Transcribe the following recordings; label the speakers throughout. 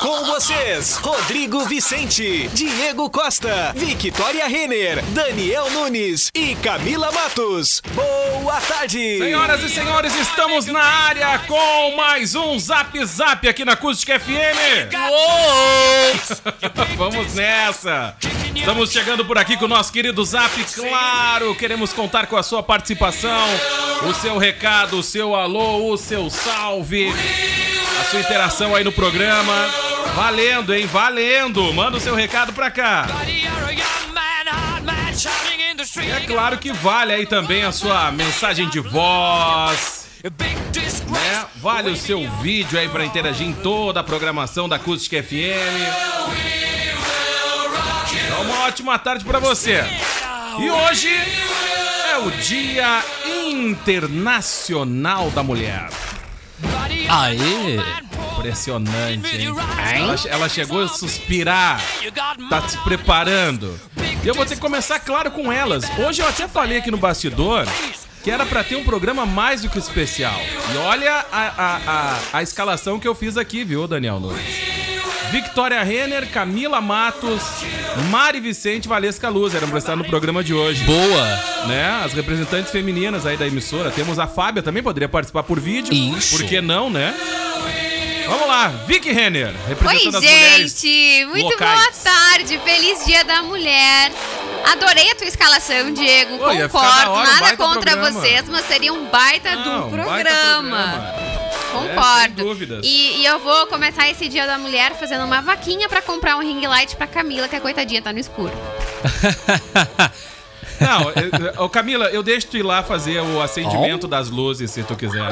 Speaker 1: Com vocês, Rodrigo Vicente, Diego Costa, Victoria Renner, Daniel Nunes e Camila Matos. Boa tarde!
Speaker 2: Senhoras e senhores, estamos na área com mais um Zap Zap aqui na Acústica FM. Vamos nessa! Estamos chegando por aqui com o nosso querido Zap, claro, queremos contar com a sua participação, o seu recado, o seu alô, o seu salve, a sua interação aí no programa. Valendo, hein? Valendo! Manda o seu recado pra cá. É claro que vale aí também a sua mensagem de voz. Né? Vale o seu vídeo aí pra interagir em toda a programação da Acústica FM. Então, uma ótima tarde pra você. E hoje é o Dia Internacional da Mulher.
Speaker 3: Aê!
Speaker 2: Impressionante, hein? Ela, ela chegou a suspirar, tá se preparando. E eu vou ter que começar, claro, com elas. Hoje eu até falei aqui no bastidor que era pra ter um programa mais do que especial. E olha a, a, a, a escalação que eu fiz aqui, viu, Daniel Nunes? Victoria Renner, Camila Matos, Mari Vicente e Valesca Luz eram pra estar no programa de hoje.
Speaker 3: Boa!
Speaker 2: Né? As representantes femininas aí da emissora. Temos a Fábia também, poderia participar por vídeo.
Speaker 3: Isso.
Speaker 2: Por que não, né? Vamos lá, Vicky Renner,
Speaker 4: Oi,
Speaker 2: representando mulheres.
Speaker 4: gente! Muito
Speaker 2: locais.
Speaker 4: boa tarde! Feliz Dia da Mulher! Adorei a tua escalação, Diego.
Speaker 2: Ficar
Speaker 4: Concordo,
Speaker 2: hora, um
Speaker 4: nada
Speaker 2: baita
Speaker 4: contra
Speaker 2: programa.
Speaker 4: vocês, mas seria um baita
Speaker 2: Não,
Speaker 4: do
Speaker 2: um
Speaker 4: programa.
Speaker 2: É,
Speaker 4: Concordo.
Speaker 2: sem dúvidas.
Speaker 4: E, e eu vou começar esse Dia da Mulher fazendo uma vaquinha pra comprar um ring light pra Camila, que a coitadinha tá no escuro.
Speaker 2: Não, eu- ô Camila, eu deixo tu ir lá fazer o acendimento das luzes, se tu quiser.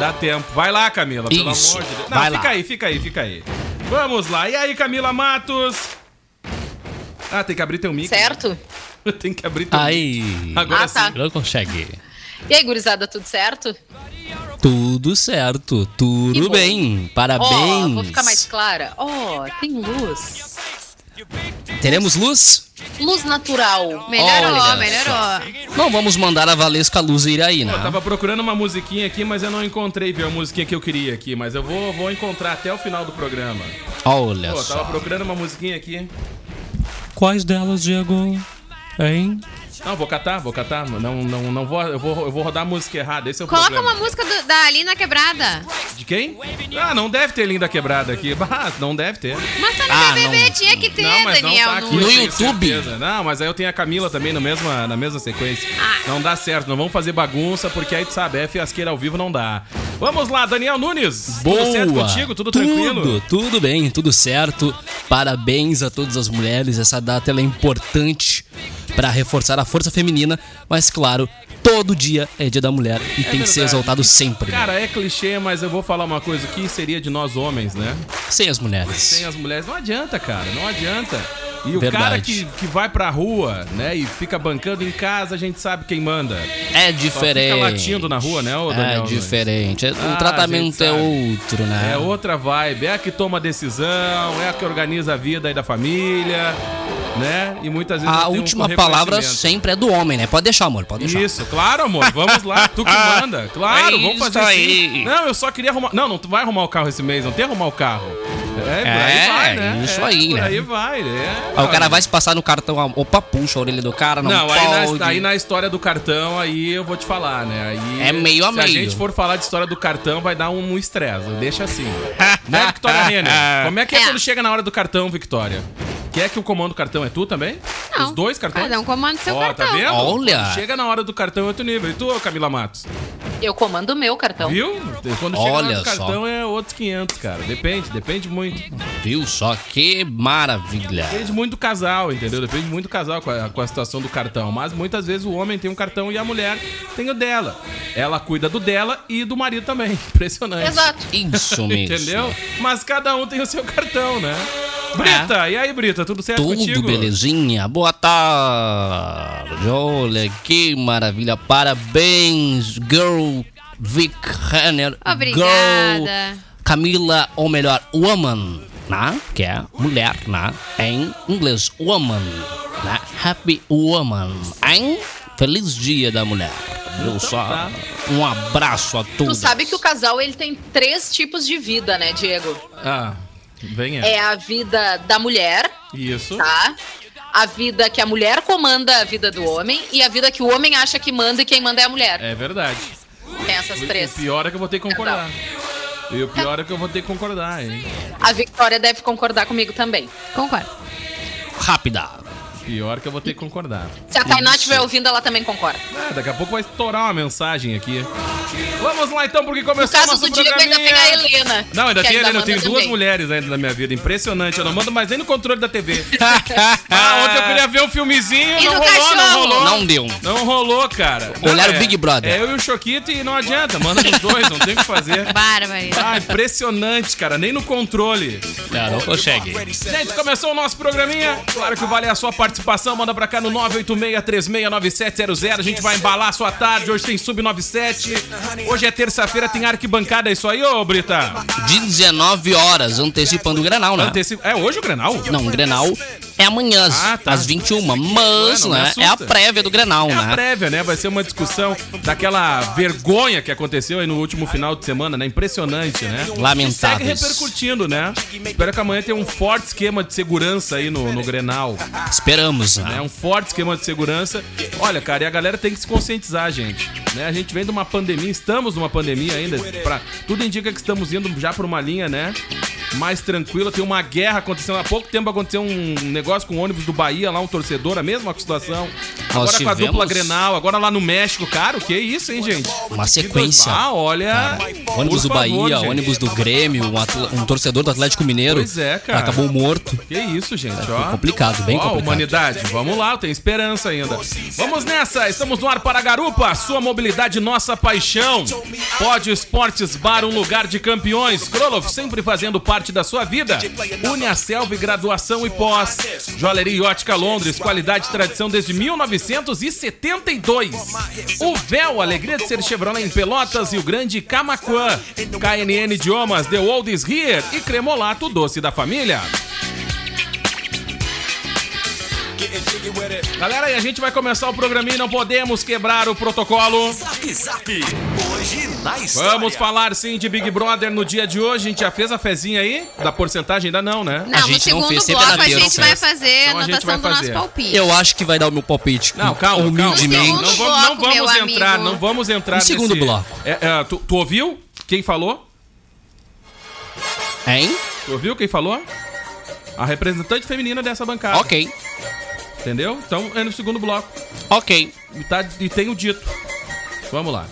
Speaker 2: Dá tempo. Vai lá, Camila, pelo
Speaker 3: Isso,
Speaker 2: amor de Deus. Não,
Speaker 3: vai
Speaker 2: fica
Speaker 3: lá.
Speaker 2: aí, fica aí, fica aí. Vamos lá. E aí, Camila Matos? Ah, tem que abrir teu mic.
Speaker 5: Certo?
Speaker 2: tem que abrir teu mic.
Speaker 3: Aí!
Speaker 2: Agora
Speaker 5: Ah, tá.
Speaker 2: sim.
Speaker 3: Não consegue.
Speaker 5: E aí, gurizada, tudo certo?
Speaker 3: Tudo certo, tudo bem.
Speaker 5: Ó,
Speaker 3: Parabéns.
Speaker 5: vou ficar mais clara. Ó, tem luz.
Speaker 3: Teremos luz?
Speaker 5: Luz natural.
Speaker 4: Melhorou,
Speaker 3: Olha
Speaker 4: melhorou.
Speaker 3: Não vamos mandar a Valesca Luz ir aí, né?
Speaker 2: Eu tava procurando uma musiquinha aqui, mas eu não encontrei, viu, a musiquinha que eu queria aqui. Mas eu vou, vou encontrar até o final do programa.
Speaker 3: Olha
Speaker 2: Pô, eu tava
Speaker 3: só.
Speaker 2: procurando uma musiquinha aqui.
Speaker 3: Quais delas, Diego? Hein?
Speaker 2: Não, vou catar, vou catar. Não, não, não vou, eu vou, eu vou rodar a música errada. Esse é o
Speaker 4: Coloca
Speaker 2: problema.
Speaker 4: uma música do- da Alina Quebrada.
Speaker 2: De quem? Ah, não deve ter linda quebrada aqui. Ah, não deve ter.
Speaker 4: Mas tá no
Speaker 3: Ah,
Speaker 4: BBB,
Speaker 3: não-
Speaker 4: tinha que ter,
Speaker 2: não, mas
Speaker 4: Daniel.
Speaker 2: não tá aqui.
Speaker 3: No YouTube?
Speaker 2: certeza. Não, mas aí eu tenho a Camila também na mesma, na mesma sequência.
Speaker 4: Ah.
Speaker 2: Não dá certo, não vamos fazer bagunça, porque aí tu sabe, é fiasqueira ao vivo não dá. Vamos lá, Daniel Nunes.
Speaker 3: Boa!
Speaker 2: Tudo certo contigo? Tudo, tranquilo?
Speaker 3: Tudo, tudo bem, tudo certo. Parabéns a todas as mulheres. Essa data ela é importante para reforçar a força feminina, mas claro, todo dia é dia da mulher e tem que ser exaltado sempre. né?
Speaker 2: Cara, é clichê, mas eu vou falar uma coisa que seria de nós homens, né?
Speaker 3: Sem as mulheres.
Speaker 2: Sem as mulheres. Não adianta, cara, não adianta. E o
Speaker 3: Verdade.
Speaker 2: cara que, que vai pra rua, né, e fica bancando em casa, a gente sabe quem manda.
Speaker 3: É
Speaker 2: Só
Speaker 3: diferente.
Speaker 2: Fica latindo na rua, né, ô Daniel?
Speaker 3: É
Speaker 2: Nunes?
Speaker 3: diferente. É-
Speaker 2: Ah,
Speaker 3: o
Speaker 2: a
Speaker 3: tratamento é outro, né?
Speaker 2: É outra vibe, é a que toma a decisão, é a que organiza a vida aí da família, né? E muitas vezes
Speaker 3: A
Speaker 2: tem um
Speaker 3: última palavra sempre é do homem, né? Pode deixar, amor, pode deixar.
Speaker 2: Isso, claro, amor. Vamos lá, tu que manda. Claro,
Speaker 3: É
Speaker 2: vamos fazer
Speaker 3: isso
Speaker 2: assim.
Speaker 3: aí.
Speaker 2: Não, eu só queria arrumar. Não, não, tu vai arrumar o carro esse mês, não tem arrumar o carro. É, por aí
Speaker 3: É,
Speaker 2: vai, né?
Speaker 3: isso
Speaker 2: É,
Speaker 3: aí,
Speaker 2: por
Speaker 3: né?
Speaker 2: aí vai, né?
Speaker 3: Aí o cara vai se passar no cartão, ah, opa, puxa a orelha do cara, não,
Speaker 2: Não, aí na, aí na história do cartão, aí eu vou te falar, né? Aí,
Speaker 3: É meio a
Speaker 2: se a
Speaker 3: meio.
Speaker 2: gente for falar de história do cartão, vai dar um estresse. Deixa assim. né, Victoria Renner? Como é que é,
Speaker 4: É.
Speaker 2: quando chega na hora do cartão, Victoria? Quer que o comando do cartão é tu também?
Speaker 4: Não.
Speaker 2: Os dois cartões?
Speaker 4: Cada um comanda seu
Speaker 2: Ó,
Speaker 4: cartão.
Speaker 2: tá vendo?
Speaker 3: Olha.
Speaker 2: Chega na hora do cartão é outro nível. E tu, Camila Matos?
Speaker 5: Eu comando o meu cartão.
Speaker 2: Viu? Quando chega
Speaker 3: Olha
Speaker 2: no cartão
Speaker 3: só.
Speaker 2: é outros 500, cara. Depende, depende muito.
Speaker 3: Viu só que maravilha.
Speaker 2: Depende muito do casal, entendeu? Depende muito do casal com a, com a situação do cartão. Mas muitas vezes o homem tem um cartão e a mulher tem o dela. Ela cuida do dela e do marido também. Impressionante.
Speaker 5: Exato.
Speaker 3: Isso mesmo.
Speaker 2: Entendeu? Mas cada um tem o seu cartão, né? Brita, e aí, Brita, tudo certo
Speaker 3: Tudo
Speaker 2: contigo?
Speaker 3: belezinha? Boa tarde. Olha que maravilha. Parabéns, Girl Vic Renner. Girl
Speaker 4: Obrigada.
Speaker 3: Camila, ou melhor, Woman, né? Que é mulher, né? Em inglês, Woman, né? Happy Woman, hein? Feliz Dia da Mulher. Viu só? Um abraço a
Speaker 5: Tu
Speaker 3: todos.
Speaker 5: sabe que o casal ele tem três tipos de vida, né, Diego?
Speaker 2: Ah, vem
Speaker 5: É a vida da mulher,
Speaker 2: Isso.
Speaker 5: tá? A vida que a mulher comanda a vida do homem e a vida que o homem acha que manda e quem manda é a mulher.
Speaker 2: É verdade.
Speaker 5: Tem essas três.
Speaker 2: O pior é que eu vou ter que concordar. E o pior é que eu vou ter que concordar, hein?
Speaker 5: A Victoria deve concordar comigo também.
Speaker 4: Concordo.
Speaker 3: Rápida.
Speaker 2: Pior que eu vou ter que concordar.
Speaker 5: Se a Tainá estiver ouvindo, ela também concorda.
Speaker 2: Ah, daqui a pouco vai estourar uma mensagem aqui. Vamos lá então, porque
Speaker 5: No
Speaker 2: começou o
Speaker 5: caso
Speaker 2: nosso
Speaker 5: do Diego, ainda tem a Helena.
Speaker 2: Não, ainda tem a Helena. Eu tenho duas
Speaker 5: também.
Speaker 2: mulheres ainda na minha vida. Impressionante. Eu não mando mais nem no controle da TV. ah, ontem eu queria ver um filmezinho.
Speaker 5: E
Speaker 2: não rolou, não
Speaker 5: cachorro?
Speaker 2: rolou.
Speaker 3: Não deu.
Speaker 2: Não rolou, cara.
Speaker 3: Olharam
Speaker 2: Não,
Speaker 3: o Big Brother.
Speaker 2: É eu e o Choquito e não adianta. Manda nos dois, não tem o que fazer.
Speaker 4: Barbaridade.
Speaker 2: Ah, impressionante, cara. Nem no controle.
Speaker 3: É, não consegue.
Speaker 2: Gente, começou o nosso programinha. Claro que vale a sua participação. Manda pra cá no 986369700. A gente vai embalar a sua tarde. Hoje tem Sub-97. Hoje é terça-feira, tem arquibancada. É isso aí, ô Brita?
Speaker 3: 19 horas, antecipando o Grenal, né?
Speaker 2: Anteci- É hoje o Grenal?
Speaker 3: Não, o Grenal é amanhã, às-
Speaker 2: Ah, tá.
Speaker 3: às 21 mas,
Speaker 2: me
Speaker 3: né, é a prévia do Grenal,
Speaker 2: É a
Speaker 3: né?
Speaker 2: prévia, né? Vai ser uma discussão daquela vergonha que aconteceu aí no último final de semana, né? Impressionante, né?
Speaker 3: Lamentáveis.
Speaker 2: E segue repercutindo, né? Espero que amanhã tenha um forte esquema de segurança aí no, no Grenal.
Speaker 3: Esperamos,
Speaker 2: É
Speaker 3: né?
Speaker 2: um forte esquema de segurança. Olha, cara, e a galera tem que se conscientizar, gente. Né? A gente vem de uma pandemia, estamos numa pandemia ainda. Pra, tudo indica que estamos indo já por uma linha, né? Mais tranquila. Tem uma guerra acontecendo. Há pouco tempo aconteceu um negócio com o ônibus do Bahia, lá um torcedor, a mesma situação.
Speaker 3: Nós
Speaker 2: agora com a
Speaker 3: tivemos-
Speaker 2: dupla Grenal, agora lá no México. Cara, o que é isso, hein, gente?
Speaker 3: Uma sequência.
Speaker 2: Ah, olha.
Speaker 3: Cara, ônibus do
Speaker 2: favor,
Speaker 3: Bahia,
Speaker 2: gente.
Speaker 3: ônibus do Grêmio, um, um torcedor do Atlético Mineiro.
Speaker 2: Pois é, cara.
Speaker 3: Acabou morto.
Speaker 2: Que isso, gente, ó.
Speaker 3: complicado, bem
Speaker 2: Ó,
Speaker 3: complicado.
Speaker 2: humanidade, vamos lá, tem esperança ainda. Vamos nessa, estamos no ar para Garupa, sua mobilidade, nossa paixão. Pode Esportes Bar, um lugar de campeões. Krolov, sempre fazendo parte da sua vida. Une a Selva e graduação e pós. Joalheria Ótica Londres, qualidade e tradição desde 1972. O Véu, alegria de ser Chevrolet em Pelotas e o grande Camaquã. KNN Idiomas, The Old is Here e Cremolato, doce da família. Galera, e a gente vai começar o programinha e não podemos quebrar o protocolo.
Speaker 1: Zap Zap. Hoje na história.
Speaker 2: Vamos falar sim de Big Brother no dia de hoje. A gente já fez a fezinha aí? Da porcentagem ainda não, né?
Speaker 4: Não,
Speaker 3: A
Speaker 4: no
Speaker 3: gente não
Speaker 4: segundo
Speaker 3: fez, sempre
Speaker 4: bloco
Speaker 3: na
Speaker 4: a gente vai fazer
Speaker 2: Então a
Speaker 4: anotação
Speaker 2: vai
Speaker 4: do nosso
Speaker 2: fazer.
Speaker 4: palpite.
Speaker 3: Eu acho que vai dar o meu palpite.
Speaker 2: Não, calma, calma.
Speaker 3: Humildemente.
Speaker 4: No
Speaker 2: Não
Speaker 4: segundo
Speaker 2: vamos, não
Speaker 4: bloco, meu
Speaker 2: vamos entrar,
Speaker 4: amigo.
Speaker 2: não vamos entrar
Speaker 3: No segundo
Speaker 2: nesse-
Speaker 3: bloco.
Speaker 2: É, é, tu, tu ouviu quem falou?
Speaker 3: Hein?
Speaker 2: Tu ouviu quem falou? A representante feminina dessa bancada.
Speaker 3: Ok.
Speaker 2: Entendeu? Então é no segundo bloco.
Speaker 3: Ok.
Speaker 2: E, tá, e tem o dito. Vamos lá.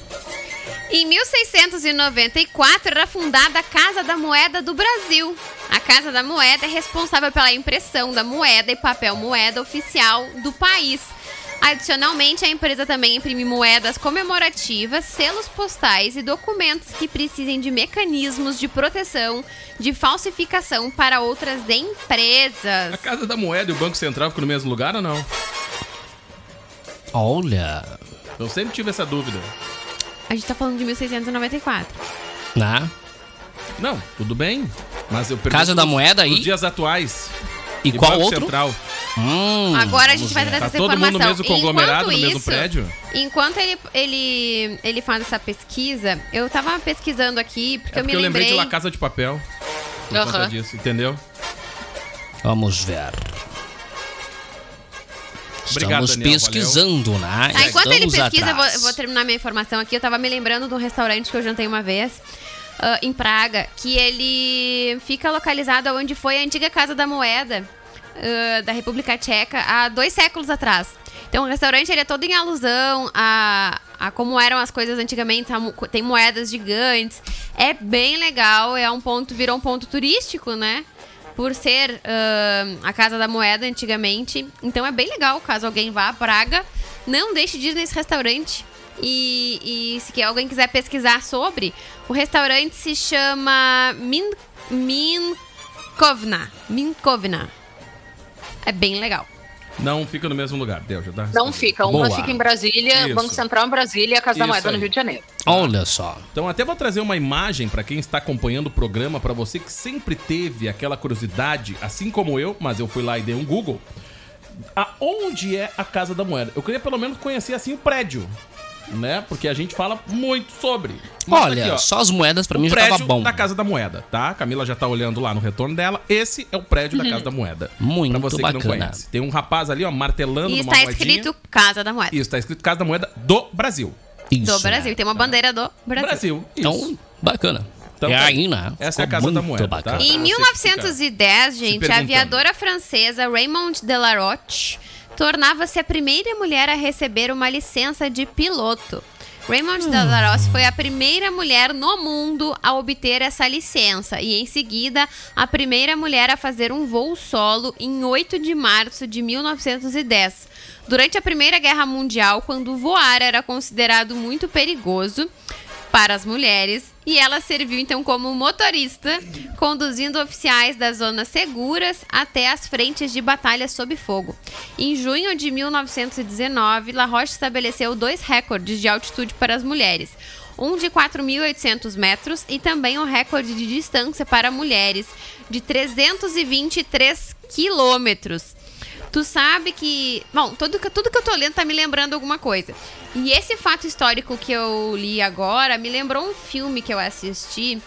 Speaker 4: Em 1694 era fundada a Casa da Moeda do Brasil. A Casa da Moeda é responsável pela impressão da moeda e papel moeda oficial do país. Adicionalmente, a empresa também imprime moedas comemorativas, selos postais e documentos que precisem de mecanismos de proteção de falsificação para outras empresas.
Speaker 2: A Casa da Moeda e o Banco Central ficam no mesmo lugar ou não?
Speaker 3: Olha.
Speaker 2: Eu sempre tive essa dúvida.
Speaker 4: A gente tá falando de 1694.
Speaker 3: Né?
Speaker 2: Não, tudo bem. Mas eu pergunto
Speaker 3: Casa da
Speaker 2: nos-
Speaker 3: Moeda
Speaker 2: nos
Speaker 3: aí?
Speaker 2: dias atuais.
Speaker 3: E qual
Speaker 2: Banco
Speaker 3: outro?
Speaker 2: Central.
Speaker 3: Hum,
Speaker 4: Agora a gente vai trazer
Speaker 2: Tá
Speaker 4: essa
Speaker 2: todo mundo
Speaker 4: informação.
Speaker 2: mesmo conglomerado,
Speaker 4: Enquanto
Speaker 2: no mesmo
Speaker 4: isso,
Speaker 2: prédio?
Speaker 4: Enquanto ele, ele, ele faz essa pesquisa, eu tava pesquisando aqui, porque
Speaker 2: É
Speaker 4: eu me
Speaker 2: porque eu lembrei
Speaker 4: lembrei.
Speaker 2: de La Casa de Papel. Por conta
Speaker 5: Aham.
Speaker 2: disso, entendeu?
Speaker 3: Vamos ver.
Speaker 2: Obrigado,
Speaker 3: Estamos
Speaker 2: Daniel,
Speaker 3: pesquisando, né?
Speaker 4: Tá, enquanto ele
Speaker 3: Estamos
Speaker 4: pesquisa, eu vou, eu vou terminar minha informação aqui. Eu tava me lembrando de um restaurante que eu jantei uma vez. ah, em Praga, que ele fica localizado onde foi a antiga Casa da Moeda ah, da República Tcheca há dois séculos atrás. Então o restaurante ele é todo em alusão à, a como eram as coisas antigamente. a Tem moedas gigantes. É bem legal, é um ponto, virou um ponto turístico, né? Por ser ahn, a Casa da Moeda antigamente. Então é bem legal, caso alguém vá a Praga, não deixe de ir nesse restaurante. E, e se alguém quiser pesquisar sobre, o restaurante se chama Min, Minkovna. Minkovna. É bem legal.
Speaker 2: Não fica no mesmo lugar, deu, já dá.
Speaker 5: Não fica. Uma
Speaker 3: Boa.
Speaker 5: fica em Brasília,
Speaker 2: Isso.
Speaker 5: Banco Central em Brasília e a Casa da
Speaker 2: Isso
Speaker 5: Moeda no
Speaker 2: aí.
Speaker 5: Rio de Janeiro.
Speaker 3: Olha só.
Speaker 2: Então até vou trazer uma imagem pra quem está acompanhando o programa, pra você que sempre teve aquela curiosidade, assim como eu, mas eu fui lá e dei um Google. Aonde é a Casa da Moeda? Eu queria pelo menos conhecer assim o prédio, né? Porque a gente fala muito sobre. Mas tá
Speaker 3: Olha,
Speaker 2: aqui, ó,
Speaker 3: só as moedas pra
Speaker 2: o
Speaker 3: mim já tava bom.
Speaker 2: da Casa da Moeda, tá? A Camila já tá olhando lá no retorno dela. Esse é o prédio da Casa da Moeda.
Speaker 3: Muito
Speaker 2: pra você que não
Speaker 3: bacana.
Speaker 2: conhece. Tem um rapaz ali, ó, martelando
Speaker 4: E
Speaker 2: numa
Speaker 4: está
Speaker 2: moedinha.
Speaker 4: escrito Casa da Moeda.
Speaker 2: Isso, tá escrito Casa da Moeda do Brasil.
Speaker 3: Isso,
Speaker 4: Do Brasil. Tem uma bandeira do Brasil.
Speaker 2: Brasil. Isso.
Speaker 3: Então, bacana.
Speaker 2: Então,
Speaker 3: é
Speaker 2: tá.
Speaker 3: aí, né?
Speaker 2: Essa é a Casa da
Speaker 3: muito
Speaker 2: Moeda,
Speaker 3: bacana.
Speaker 2: tá?
Speaker 4: Em
Speaker 2: Você
Speaker 4: 1910, gente, a aviadora francesa Raymond Delaroche tornava-se a primeira mulher a receber uma licença de piloto. Raymond Delaroche foi a primeira mulher no mundo a obter essa licença e, em seguida, a primeira mulher a fazer um voo solo em 8 de março de 1910. Durante a Primeira Guerra Mundial, quando voar era considerado muito perigoso, para as mulheres e ela serviu então como motorista, conduzindo oficiais das zonas seguras até as frentes de batalha sob fogo. Em junho de 1919, La Roche estabeleceu dois recordes de altitude para as mulheres. Um de 4.800 metros e também um recorde de distância para mulheres de 323 quilômetros. Tu sabe que. Bom, tudo que, tudo que eu tô lendo tá me lembrando alguma coisa. E esse fato histórico que eu li agora me lembrou um filme que eu assisti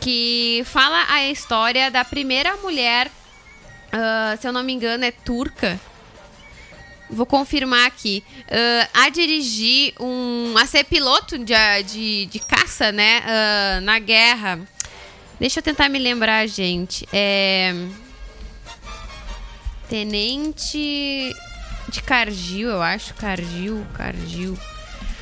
Speaker 4: que fala a história da primeira mulher, ah, se eu não me engano, é turca. Vou confirmar aqui. ah, a dirigir um. a ser piloto de, de, de caça, né? ah, na guerra. Deixa eu tentar me lembrar, gente. É. Tenente de Cargill, eu acho. Cargill, Cargill.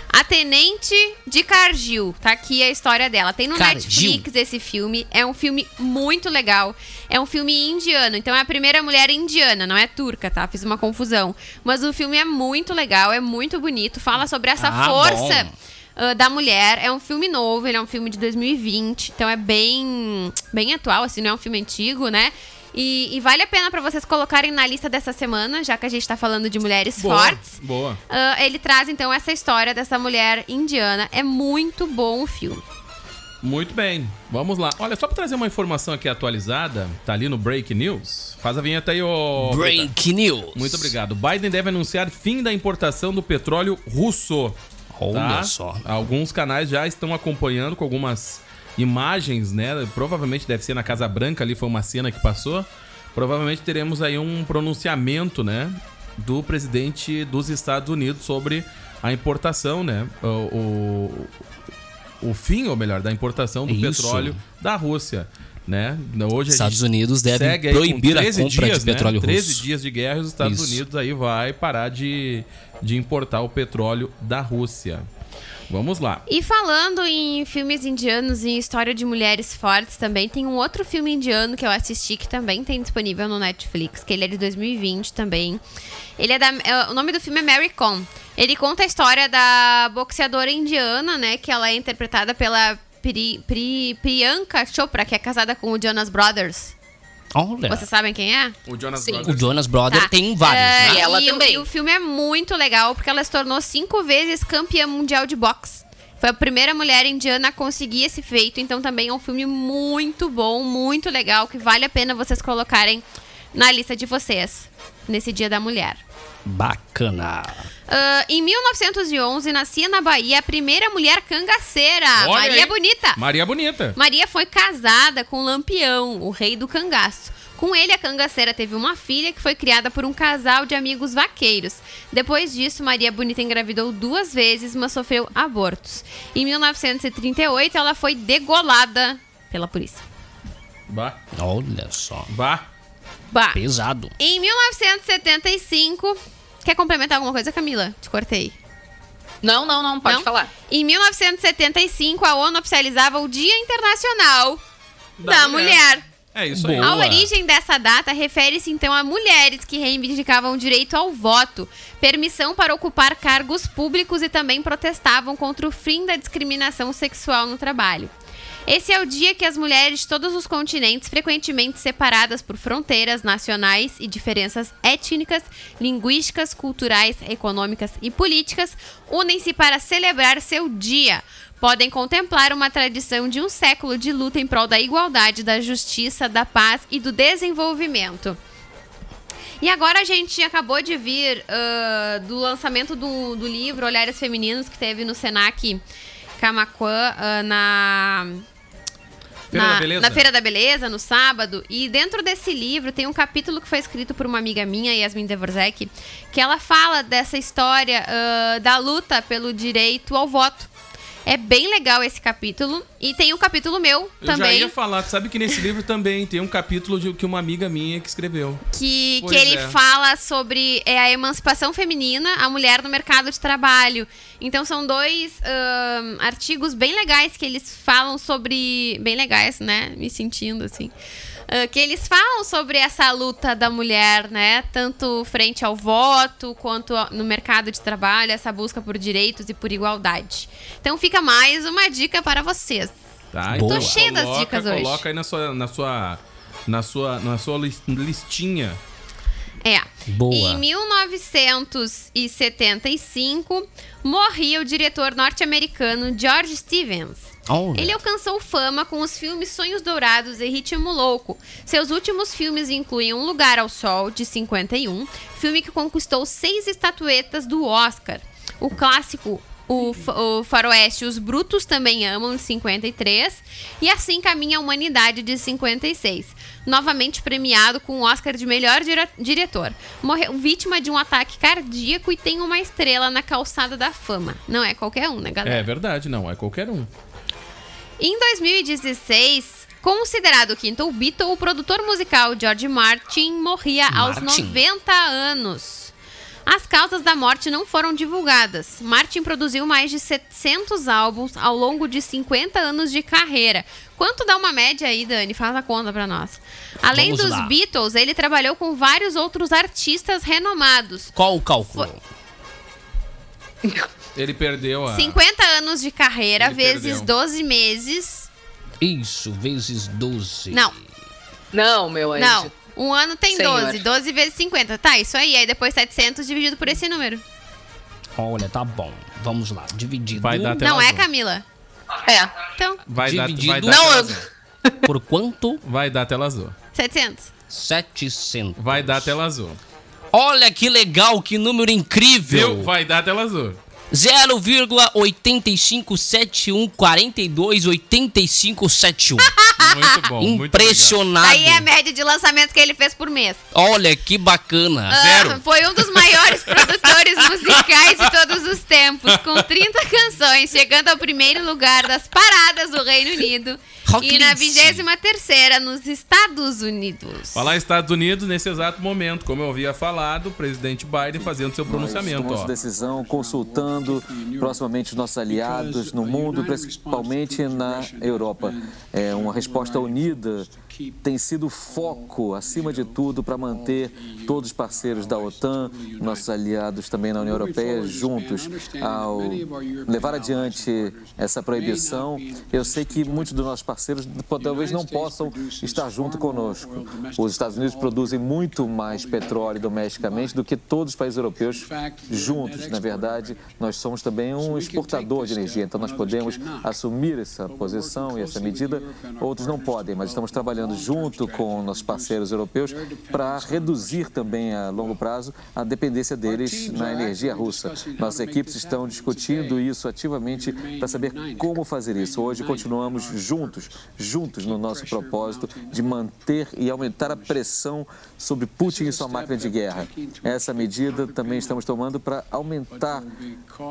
Speaker 4: A Tenente de Cargill. Tá aqui a história dela. Tem no
Speaker 3: Cargill.
Speaker 4: Netflix esse filme. É um filme muito legal. É um filme indiano. Então é a primeira mulher indiana, não é turca, tá? Fiz uma confusão. Mas o filme é muito legal, é muito bonito. Fala sobre essa
Speaker 3: Ah,
Speaker 4: força ah, da mulher. É um filme novo, ele é um filme de 2020. Então é bem, bem atual, assim, não é um filme antigo, né? E, e vale a pena pra vocês colocarem na lista dessa semana, já que a gente tá falando de mulheres
Speaker 2: Boa,
Speaker 4: fortes.
Speaker 2: boa.
Speaker 4: Ah, ele traz então essa história dessa mulher indiana. É muito bom o filme.
Speaker 2: Muito bem, vamos lá. Olha, só pra trazer uma informação aqui atualizada, tá ali no Break News. Faz a vinheta aí, ô.
Speaker 3: Break News.
Speaker 2: Muito obrigado. Biden deve anunciar fim da importação do petróleo russo.
Speaker 3: Olha
Speaker 2: tá?
Speaker 3: só.
Speaker 2: Alguns canais já estão acompanhando com algumas imagens, né? Provavelmente deve ser na Casa Branca, ali foi uma cena que passou. Provavelmente teremos aí um pronunciamento, né? Do presidente dos Estados Unidos sobre a importação, né? O, o, o fim, ou melhor, da importação do
Speaker 3: Isso.
Speaker 2: petróleo da Rússia. Né? Hoje
Speaker 3: Estados Unidos devem
Speaker 2: com
Speaker 3: proibir a
Speaker 2: 13
Speaker 3: compra
Speaker 2: dias,
Speaker 3: de petróleo
Speaker 2: né? 13
Speaker 3: russo.
Speaker 2: dias de guerra e os Estados
Speaker 3: Isso.
Speaker 2: Unidos aí vai parar de, de importar o petróleo da Rússia. Vamos lá.
Speaker 4: E falando em filmes indianos e história de mulheres fortes também, tem um outro filme indiano que eu assisti que também tem disponível no Netflix, que ele é de 2020 também. Ele é da, é, o nome do filme é Mary Com. Ele conta a história da boxeadora indiana, né, que ela é interpretada pela Pri, Pri, Priyanka Chopra, que é casada com o Jonas Brothers.
Speaker 3: Olha.
Speaker 4: Vocês sabem quem é?
Speaker 2: O Jonas
Speaker 5: Sim.
Speaker 2: Brothers.
Speaker 3: O Jonas Brother
Speaker 4: Tá.
Speaker 3: tem vários,
Speaker 4: É,
Speaker 3: né?
Speaker 5: E ela
Speaker 4: e, o-
Speaker 5: também.
Speaker 4: E o filme é muito legal porque ela se tornou cinco vezes campeã mundial de boxe. Foi a primeira mulher indiana a conseguir esse feito, então também é um filme muito bom, muito legal, que vale a pena vocês colocarem na lista de vocês nesse Dia da Mulher.
Speaker 3: Bacana.
Speaker 4: Ah, em 1911, nascia na Bahia a primeira mulher cangaceira,
Speaker 2: Olha
Speaker 4: Maria
Speaker 2: aí.
Speaker 4: Bonita.
Speaker 2: Maria Bonita.
Speaker 4: Maria foi casada com Lampião, o rei do cangaço. Com ele, a cangaceira teve uma filha que foi criada por um casal de amigos vaqueiros. Depois disso, Maria Bonita engravidou duas vezes, mas sofreu abortos. Em 1938, ela foi degolada pela polícia.
Speaker 2: Bah,
Speaker 3: Olha só.
Speaker 2: bah.
Speaker 4: Bah.
Speaker 3: Pesado.
Speaker 4: Em 1975, quer complementar alguma coisa, Camila? Te cortei.
Speaker 5: Não, não, não, pode
Speaker 4: Não?
Speaker 5: falar.
Speaker 4: Em 1975, a ONU oficializava o Dia Internacional da,
Speaker 2: Da
Speaker 4: Mulher.
Speaker 2: mulher. É isso aí.
Speaker 3: Boa.
Speaker 4: A origem dessa data refere-se então a mulheres que reivindicavam direito ao voto, permissão para ocupar cargos públicos e também protestavam contra o fim da discriminação sexual no trabalho. Esse é o dia que as mulheres de todos os continentes, frequentemente separadas por fronteiras nacionais e diferenças étnicas, linguísticas, culturais, econômicas e políticas, unem-se para celebrar seu dia. Podem contemplar uma tradição de um século de luta em prol da igualdade, da justiça, da paz e do desenvolvimento. E agora a gente acabou de vir ah, do lançamento do, do livro Olhares Femininos, que teve no Senac Camaquã ah, na
Speaker 2: Feira
Speaker 4: na,
Speaker 2: da Beleza?
Speaker 4: na Feira da Beleza, no sábado. E dentro desse livro tem um capítulo que foi escrito por uma amiga minha, Yasmin Dvorzek, que ela fala dessa história ah, da luta pelo direito ao voto. É bem legal esse capítulo. E tem um capítulo meu
Speaker 2: Eu já
Speaker 4: também,
Speaker 2: ia falar, tu sabe que nesse livro também tem um capítulo de que uma amiga minha que escreveu.
Speaker 4: que,
Speaker 2: Pois
Speaker 4: que ele
Speaker 2: é.
Speaker 4: fala sobre é, a emancipação feminina, a mulher no mercado de trabalho. Então são dois artigos bem legais que eles falam sobre. Bem legais, né? Me sentindo assim. Ah, que eles falam sobre essa luta da mulher, né? Tanto frente ao voto quanto no mercado de trabalho, essa busca por direitos e por igualdade. Então fica mais uma dica para vocês.
Speaker 2: Tá?
Speaker 3: Boa.
Speaker 4: Tô cheia das
Speaker 2: coloca,
Speaker 4: dicas hoje.
Speaker 2: Coloca aí na sua, na sua, na sua, na sua lis- listinha.
Speaker 4: É.
Speaker 3: Boa.
Speaker 4: Em 1975, morria o diretor norte-americano George Stevens. Ele alcançou fama com os filmes Sonhos Dourados e Ritmo Louco. Seus últimos filmes incluem Um Lugar ao Sol, de 51, filme que conquistou seis estatuetas do Oscar. O clássico o, o faroeste Os Brutos Também Amam, de 53, e Assim Caminha a Humanidade, de 56. Novamente premiado com o Oscar de melhor dire- diretor. Morreu vítima de um ataque cardíaco e tem uma estrela na calçada da fama. Não é qualquer um, né, galera?
Speaker 2: É verdade, não, é qualquer um.
Speaker 4: Em 2016, considerado o quinto Beatle, o produtor musical George Martin morria aos
Speaker 3: Martin.
Speaker 4: 90 anos. As causas da morte não foram divulgadas. Martin produziu mais de 700 álbuns ao longo de 50 anos de carreira. Quanto dá uma média aí, Dani? Faz a conta pra nós. Além
Speaker 3: Vamos
Speaker 4: dos
Speaker 3: lá.
Speaker 4: Beatles, ele trabalhou com vários outros artistas renomados.
Speaker 3: Qual o cálculo?
Speaker 2: Ele perdeu a.
Speaker 4: 50 anos de carreira,
Speaker 2: Ele
Speaker 4: vezes
Speaker 2: perdeu.
Speaker 4: 12 meses.
Speaker 3: Isso, vezes 12.
Speaker 4: Não,
Speaker 5: Não, meu anjo.
Speaker 4: Não, um ano tem
Speaker 5: Senhor.
Speaker 4: 12. 12 vezes 50. Tá, isso aí. Aí depois 700 dividido por esse número.
Speaker 3: Olha, tá bom. Vamos lá. Dividido
Speaker 2: Vai dar Tela
Speaker 4: Não é. Camila?
Speaker 5: É.
Speaker 4: Então,
Speaker 2: Vai dar, vai
Speaker 3: Dividido.
Speaker 2: dar
Speaker 5: Não,
Speaker 2: tela
Speaker 5: eu-
Speaker 2: azul.
Speaker 3: por quanto?
Speaker 2: Vai dar tela azul.
Speaker 4: 700.
Speaker 3: 700.
Speaker 2: Vai dar tela azul.
Speaker 3: Olha que legal, que número incrível.
Speaker 2: Viu? Vai dar tela azul.
Speaker 3: 0,8571428571.
Speaker 2: Muito bom, muito
Speaker 3: Impressionado.
Speaker 4: Aí é a média de lançamentos que ele fez por mês.
Speaker 3: Olha que bacana.
Speaker 4: Ah,
Speaker 2: Zero.
Speaker 4: foi um dos maiores produtores musicais de todos os tempos, com 30 canções, chegando ao primeiro lugar das paradas do Reino Unido
Speaker 3: Rock
Speaker 4: e na
Speaker 3: List.
Speaker 4: 23 nos Estados Unidos.
Speaker 2: Falar Estados Unidos nesse exato momento, como eu havia falado, o presidente Biden fazendo seu pronunciamento,
Speaker 6: Tomamos
Speaker 2: ó.
Speaker 6: decisão consultando proximamente os nossos aliados no mundo, principalmente na Europa. É uma resposta unida tem sido foco, acima de tudo, para manter todos os parceiros da OTAN, nossos aliados também na União Europeia, juntos ao levar adiante essa proibição. Eu sei que muitos dos nossos parceiros talvez não possam estar junto conosco. Os Estados Unidos produzem muito mais petróleo domesticamente do que todos os países europeus juntos. Na verdade, nós somos também um exportador de energia, então nós podemos assumir essa posição e essa medida. Outros não podem, mas estamos trabalhando junto com nossos parceiros europeus para reduzir também a longo prazo a dependência deles na energia russa. Nossas equipes estão discutindo isso ativamente para saber como fazer isso. Hoje continuamos juntos, juntos no nosso propósito de manter e aumentar a pressão sobre Putin e sua máquina de guerra. Essa medida também estamos tomando para aumentar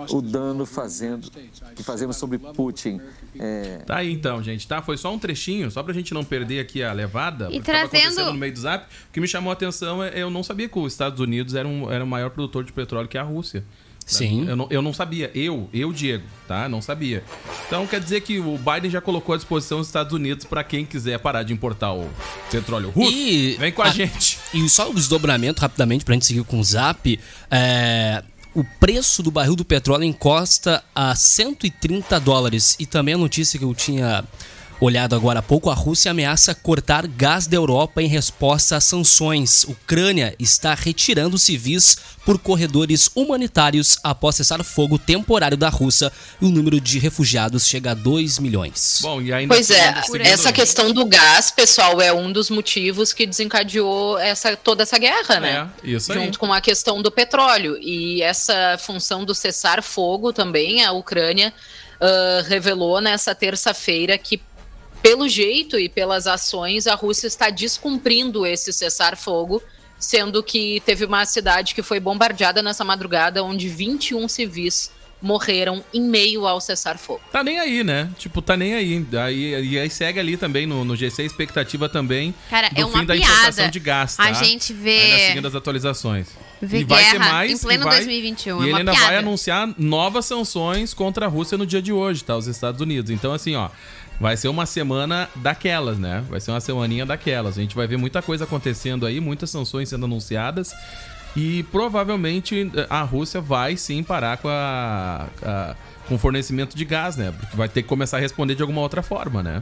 Speaker 6: o dano fazendo, que fazemos sobre Putin. É,
Speaker 2: Tá aí então, gente, tá? Foi só um trechinho, só pra gente não perder aqui a levada.
Speaker 4: E trazendo-
Speaker 2: acontecendo no meio do zap. O que me chamou a atenção é eu não sabia que os Estados Unidos era, um, era o maior produtor de petróleo que a Rússia.
Speaker 3: Sim.
Speaker 2: Eu não, eu não sabia. Eu, eu, Diego, tá? Não sabia. Então quer dizer que o Biden já colocou à disposição os Estados Unidos pra quem quiser parar de importar o petróleo russo.
Speaker 3: E-
Speaker 2: Vem com a,
Speaker 3: a-
Speaker 2: gente.
Speaker 3: E só o desdobramento, rapidamente, pra gente seguir com o zap. é, o preço do barril do petróleo encosta a 130 dólares. E também a notícia que eu tinha olhado agora há pouco: a Rússia ameaça cortar gás da Europa em resposta às sanções. Ucrânia está retirando civis por corredores humanitários após cessar fogo temporário da Rússia. E o número de refugiados chega a 2 milhões.
Speaker 2: Bom, e ainda
Speaker 5: Pois é, essa questão do gás, pessoal, é um dos motivos que desencadeou essa, toda essa guerra, né?
Speaker 2: É, isso aí.
Speaker 5: Junto com a questão do petróleo. E essa função do cessar-fogo também, a Ucrânia ah, revelou nessa terça-feira que, pelo jeito e pelas ações, a Rússia está descumprindo esse cessar-fogo, sendo que teve uma cidade que foi bombardeada nessa madrugada, onde 21 civis morreram em meio ao cessar-fogo.
Speaker 2: Tá nem aí, né? Tipo, tá nem aí. Aí, e aí segue ali também no, no GC expectativa também
Speaker 4: Cara,
Speaker 2: do
Speaker 4: é uma
Speaker 2: fim da
Speaker 4: piada.
Speaker 2: importação de gás, tá?
Speaker 4: A gente vê-
Speaker 2: Ainda seguindo as atualizações.
Speaker 4: Vê
Speaker 2: e vai ter
Speaker 4: guerra
Speaker 2: mais.
Speaker 4: em pleno
Speaker 2: e vai,
Speaker 4: 2021,
Speaker 2: E
Speaker 4: é
Speaker 2: ele ainda
Speaker 4: piada.
Speaker 2: vai anunciar novas sanções contra a Rússia no dia de hoje, tá? Os Estados Unidos. Então, assim, ó. Vai ser uma semana daquelas, né? Vai ser uma semaninha daquelas. A gente vai ver muita coisa acontecendo aí, muitas sanções sendo anunciadas. E provavelmente eh, a Rússia vai sim parar com a, a- com fornecimento de gás, né? Porque vai ter que começar a responder de alguma outra forma, né?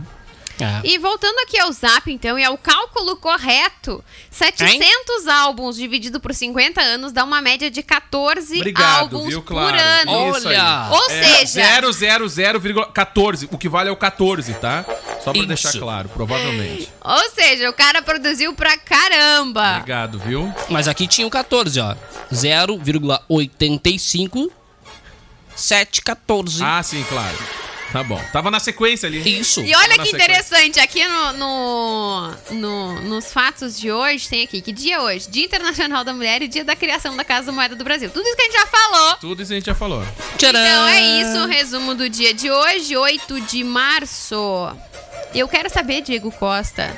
Speaker 3: É.
Speaker 4: E voltando aqui ao Zap, então, e ao cálculo correto, 700 álbuns dividido por 50 anos dá uma média de 14
Speaker 2: Obrigado,
Speaker 4: álbuns
Speaker 2: viu,
Speaker 4: por
Speaker 2: claro.
Speaker 4: ano.
Speaker 2: Isso aí.
Speaker 3: Olha!
Speaker 4: Ou
Speaker 2: É
Speaker 4: seja,
Speaker 2: 000,14. O que vale é o 14, tá? Só pra
Speaker 3: Isso.
Speaker 2: deixar claro, provavelmente.
Speaker 4: ou seja, o cara produziu pra caramba.
Speaker 2: Obrigado, viu?
Speaker 3: Mas aqui tinha o 14, ó. 0,85 714.
Speaker 2: Ah, sim, claro. Tá bom. Tava na sequência ali.
Speaker 3: Isso.
Speaker 4: E olha que
Speaker 2: sequência.
Speaker 4: interessante, aqui no, no- no- nos fatos de hoje, tem aqui, que dia é hoje? Dia Internacional da Mulher e dia da criação da Casa da Moeda do Brasil. Tudo isso que a gente já falou.
Speaker 2: Tudo isso a gente já falou.
Speaker 3: Tcharam!
Speaker 4: Então é isso, o resumo do dia de hoje, 8 de março. Eu quero saber, Diego Costa,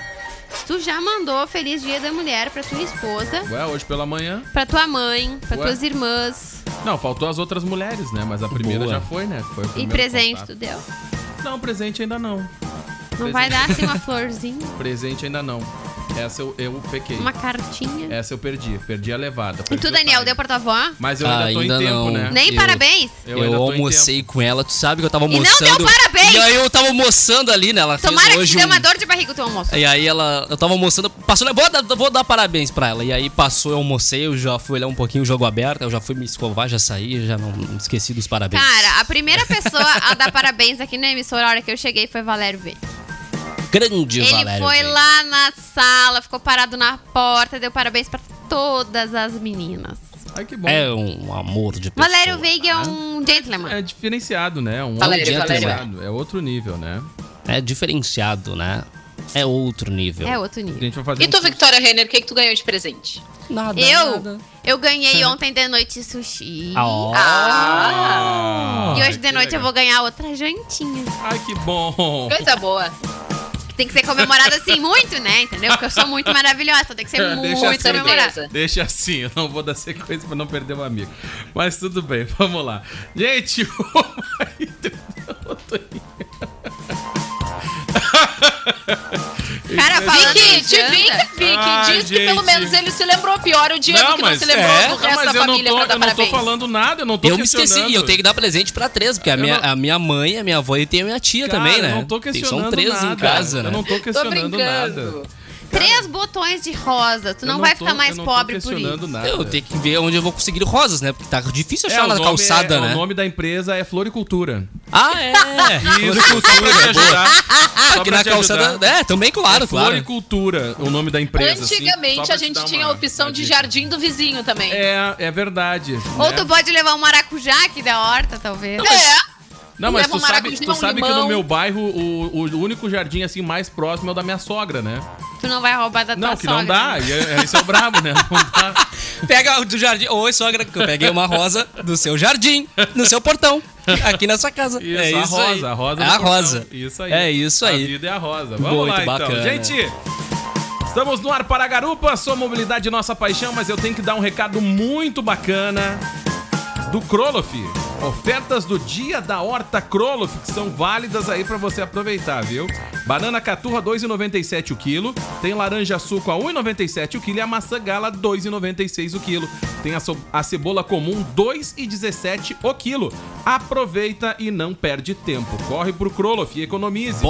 Speaker 4: se tu já mandou Feliz Dia da Mulher pra tua esposa,
Speaker 2: Ué, hoje pela manhã.
Speaker 4: pra tua mãe, pra
Speaker 2: Ué.
Speaker 4: tuas irmãs.
Speaker 2: Não, faltou as outras mulheres, né? Mas a primeira
Speaker 3: Boa.
Speaker 2: já foi, né? Foi o
Speaker 4: E presente,
Speaker 2: contato.
Speaker 4: tu deu?
Speaker 2: Não, presente ainda não.
Speaker 4: Não vai dar assim uma florzinha,
Speaker 2: Presente ainda não. Essa eu, eu pequei.
Speaker 4: uma cartinha?
Speaker 2: Essa eu perdi. Perdi a levada.
Speaker 4: E
Speaker 2: perdi
Speaker 4: tu,
Speaker 2: o
Speaker 4: Daniel, deu pra tua avó?
Speaker 2: Mas eu ainda tô
Speaker 3: Ainda
Speaker 2: em tempo,
Speaker 3: não.
Speaker 2: né?
Speaker 4: Nem
Speaker 3: Eu-
Speaker 4: parabéns?
Speaker 2: Eu
Speaker 3: Eu, almocei com ela, tu sabe que eu tava
Speaker 4: não deu
Speaker 3: almoçando.
Speaker 4: parabéns!
Speaker 3: E aí eu tava almoçando ali, né? Ela fez
Speaker 4: Tomara que
Speaker 3: hoje
Speaker 4: te dê
Speaker 3: um-
Speaker 4: uma dor de barriga o teu almoço.
Speaker 3: E aí ela, eu tava almoçando, passou, vou dar, vou dar parabéns pra ela. E aí passou, eu almocei, eu já fui olhar um pouquinho o jogo aberto, eu já fui me escovar, já saí, já não não esqueci dos parabéns.
Speaker 4: Cara, a primeira pessoa a dar parabéns aqui na emissora, a hora que eu cheguei, foi Valério V.
Speaker 3: Grande
Speaker 4: Ele
Speaker 3: Valério.
Speaker 4: foi
Speaker 3: Veiga.
Speaker 4: lá na sala, ficou parado na porta, deu parabéns pra todas as meninas.
Speaker 2: Ai, que bom.
Speaker 3: É um amor de pessoa.
Speaker 4: Valério Veiga é um gentleman.
Speaker 2: É diferenciado, né? Um
Speaker 5: Valério,
Speaker 2: diferenciado. É outro nível, né?
Speaker 3: É diferenciado, né? É outro nível.
Speaker 4: É outro
Speaker 2: A
Speaker 4: nível.
Speaker 2: gente vai fazer
Speaker 5: E tu,
Speaker 2: um-
Speaker 5: Victoria Renner, o que, que tu ganhou de presente?
Speaker 3: Nada,
Speaker 4: Eu,
Speaker 3: nada.
Speaker 4: eu ganhei ontem de noite sushi.
Speaker 3: Ah,
Speaker 5: Ah!
Speaker 4: E hoje
Speaker 2: Ai,
Speaker 4: de noite eu
Speaker 2: legal.
Speaker 4: vou ganhar outra jantinha.
Speaker 2: Ai, que bom.
Speaker 5: Coisa boa.
Speaker 4: Tem que ser comemorada assim muito, né? Entendeu? Porque eu sou muito maravilhosa, então tem que ser
Speaker 2: Deixa
Speaker 4: muito
Speaker 2: assim,
Speaker 4: comemorada.
Speaker 2: Deixa assim, eu não vou dar sequência pra não perder o amigo. Mas tudo bem, vamos lá. Gente, o marido da.
Speaker 4: Cara,
Speaker 5: Vicky, te Vicky, Vicky,
Speaker 2: Ai,
Speaker 5: diz que pelo
Speaker 2: gente.
Speaker 5: menos ele se lembrou. Pior o Diego
Speaker 2: Não,
Speaker 5: que não se lembrou
Speaker 3: é?
Speaker 5: do resto
Speaker 2: mas
Speaker 5: da
Speaker 2: eu não,
Speaker 5: família
Speaker 2: tô,
Speaker 5: pra dar
Speaker 2: eu não tô falando nada, eu não tô
Speaker 3: Eu me esqueci, e eu tenho que dar presente pra três, porque a minha,
Speaker 2: não-
Speaker 3: a minha mãe, a minha avó e tem a minha tia
Speaker 2: Cara,
Speaker 3: também, né?
Speaker 2: Eu não tô questionando
Speaker 3: São três
Speaker 2: nada.
Speaker 3: em casa,
Speaker 2: Eu
Speaker 3: né?
Speaker 2: não tô
Speaker 5: Tô
Speaker 2: questionando
Speaker 5: brincando.
Speaker 2: nada.
Speaker 4: Três botões de rosa. Tu
Speaker 2: Eu
Speaker 4: não, vai ficar
Speaker 2: tô-
Speaker 4: mais
Speaker 2: não tô
Speaker 4: pobre por isso.
Speaker 2: nada.
Speaker 3: Eu tenho que ver onde eu vou conseguir rosas, né? Porque tá difícil
Speaker 2: É,
Speaker 3: achar
Speaker 2: o
Speaker 3: na calçada,
Speaker 2: é-
Speaker 3: né?
Speaker 2: O nome da empresa é Floricultura.
Speaker 3: Ah, é!
Speaker 2: Ajudar. Só
Speaker 3: Aqui na calçada.
Speaker 2: ajudar.
Speaker 3: É, também, claro,
Speaker 2: é
Speaker 3: claro.
Speaker 2: Floricultura, o nome da empresa. assim,
Speaker 5: Antigamente a
Speaker 2: te
Speaker 5: gente tinha a opção de jardim do vizinho também.
Speaker 2: É, é verdade.
Speaker 4: Ou
Speaker 2: né?
Speaker 4: tu pode levar um maracujá aqui da horta, talvez.
Speaker 5: É.
Speaker 2: Não, mas tu sabe, tu sabe que no meu bairro o, o único jardim assim mais próximo é o da minha sogra, né?
Speaker 4: Tu não vai roubar da tua
Speaker 2: Não, que
Speaker 4: sogra.
Speaker 2: não dá. E é, esse é o brabo, né? Não dá.
Speaker 3: Pega o do jardim. Oi, sogra, que eu peguei uma rosa do seu jardim, no seu portão, aqui na sua casa.
Speaker 2: Isso,
Speaker 3: é
Speaker 2: a
Speaker 3: isso
Speaker 2: rosa,
Speaker 3: aí.
Speaker 2: a rosa.
Speaker 3: É a
Speaker 2: portão.
Speaker 3: rosa.
Speaker 2: Isso aí.
Speaker 3: É isso
Speaker 2: A
Speaker 3: aí.
Speaker 2: vida é a rosa. Vamos
Speaker 3: Muito
Speaker 2: lá, então.
Speaker 3: bacana.
Speaker 2: Gente, estamos no ar para a Garupa. Sua mobilidade, nossa paixão, mas eu tenho que dar um recado muito bacana. Do Kroloff. Ofertas do dia da horta Kroloff, que são válidas aí pra você aproveitar, viu? Banana caturra 2,97 o quilo. Tem laranja suco a 1,97 o quilo e a maçã gala 2,96 o quilo. Tem a, so- a cebola comum 2,17 o quilo. Aproveita e não perde tempo. Corre pro Kroloff e economize. viu?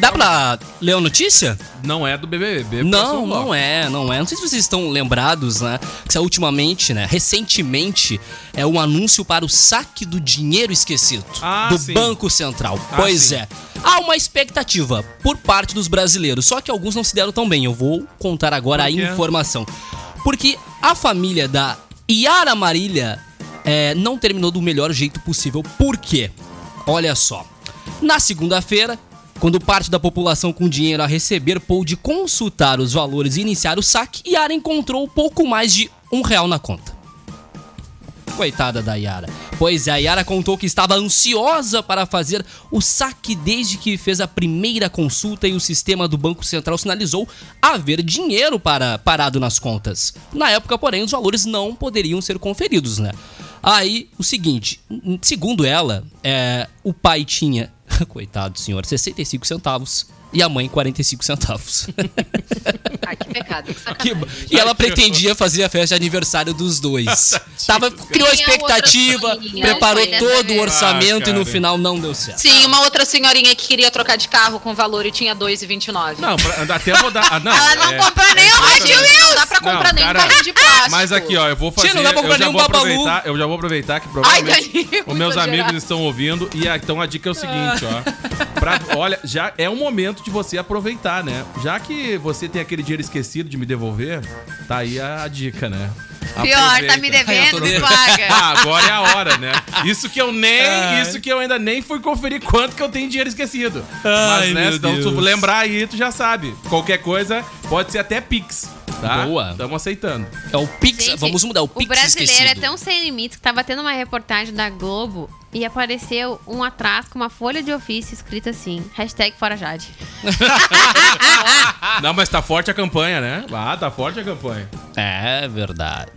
Speaker 3: Dá pra ler a notícia?
Speaker 2: Não é do BBB.
Speaker 3: Não, não é, não é. Não sei se vocês estão lembrados, né? Que ultimamente, né? Recentemente, é um anúncio para o saque do dinheiro esquecido
Speaker 2: Ah,
Speaker 3: do
Speaker 2: sim.
Speaker 3: Banco Central.
Speaker 2: Ah,
Speaker 3: pois
Speaker 2: sim.
Speaker 3: é. Há uma expectativa por parte dos brasileiros, só que alguns não se deram tão bem. Eu vou contar agora a informação. Porque a família da Yara Marília é, não terminou do melhor jeito possível. Por quê? Olha só. Na segunda-feira, quando parte da população com dinheiro a receber pôde consultar os valores e iniciar o saque, Yara encontrou pouco mais de um real na conta. Coitada da Yara. Pois é, a Yara contou que estava ansiosa para fazer o saque desde que fez a primeira consulta e o sistema do Banco Central sinalizou haver dinheiro para parado nas contas. Na época, porém, os valores não poderiam ser conferidos, né? Aí, o seguinte, segundo ela, é, o pai tinha, coitado do senhor, 65 centavos e a mãe 45 centavos.
Speaker 5: Ai, que pecado, que
Speaker 3: Que- e ela pretendia fazer a festa de aniversário dos dois. Tava, criou a expectativa, preparou
Speaker 4: Não
Speaker 3: todo o orçamento
Speaker 2: Ah,
Speaker 3: e no
Speaker 2: cara.
Speaker 3: final não deu certo.
Speaker 5: Sim, uma outra senhorinha que queria trocar de carro com valor e tinha 2,29.
Speaker 2: Não, pra- até vou dar. ah, não,
Speaker 4: Ela não
Speaker 2: é-
Speaker 4: comprou nem o
Speaker 2: exatamente.
Speaker 4: Rádio Will.
Speaker 5: Não dá pra
Speaker 2: Não,
Speaker 5: comprar nem um
Speaker 2: cara,
Speaker 5: carrinho de plástico.
Speaker 2: Mas aqui, ó, eu vou fazer.
Speaker 3: Tia, não dá pra comprar
Speaker 2: eu já
Speaker 3: nem um
Speaker 2: vou
Speaker 3: Babalu.
Speaker 2: aproveitar, eu já vou aproveitar que
Speaker 5: Ai,
Speaker 2: provavelmente
Speaker 5: Dani,
Speaker 2: os meus
Speaker 5: exagerado.
Speaker 2: amigos estão ouvindo. E ah, então a dica é o seguinte, ó. Pra- olha, já é o momento de você aproveitar, né? Já que você tem aquele dinheiro esquecido de me devolver, tá aí a, a dica, né?
Speaker 4: Pior, tá
Speaker 2: Aproveita.
Speaker 4: me
Speaker 3: Ai, eu
Speaker 4: devendo, paga.
Speaker 2: Ah, agora é a hora, né? Isso que eu nem, isso que eu ainda nem fui conferir quanto que eu tenho dinheiro esquecido.
Speaker 3: Ai,
Speaker 2: Mas, né,
Speaker 3: meu
Speaker 2: se não tu lembrar aí, tu já sabe. Qualquer coisa, pode ser até Pix, tá?
Speaker 3: Boa.
Speaker 2: Estamos aceitando.
Speaker 3: É o Pix,
Speaker 4: Gente,
Speaker 3: vamos mudar, o Pix
Speaker 4: O brasileiro
Speaker 3: esquecido.
Speaker 4: é tão sem limites que tava tendo uma reportagem da Globo e apareceu um atrás com uma folha de ofício escrita assim, hashtag Fora Jade.
Speaker 2: Não, mas tá forte a campanha, né? Ah, tá forte a campanha.
Speaker 3: É verdade.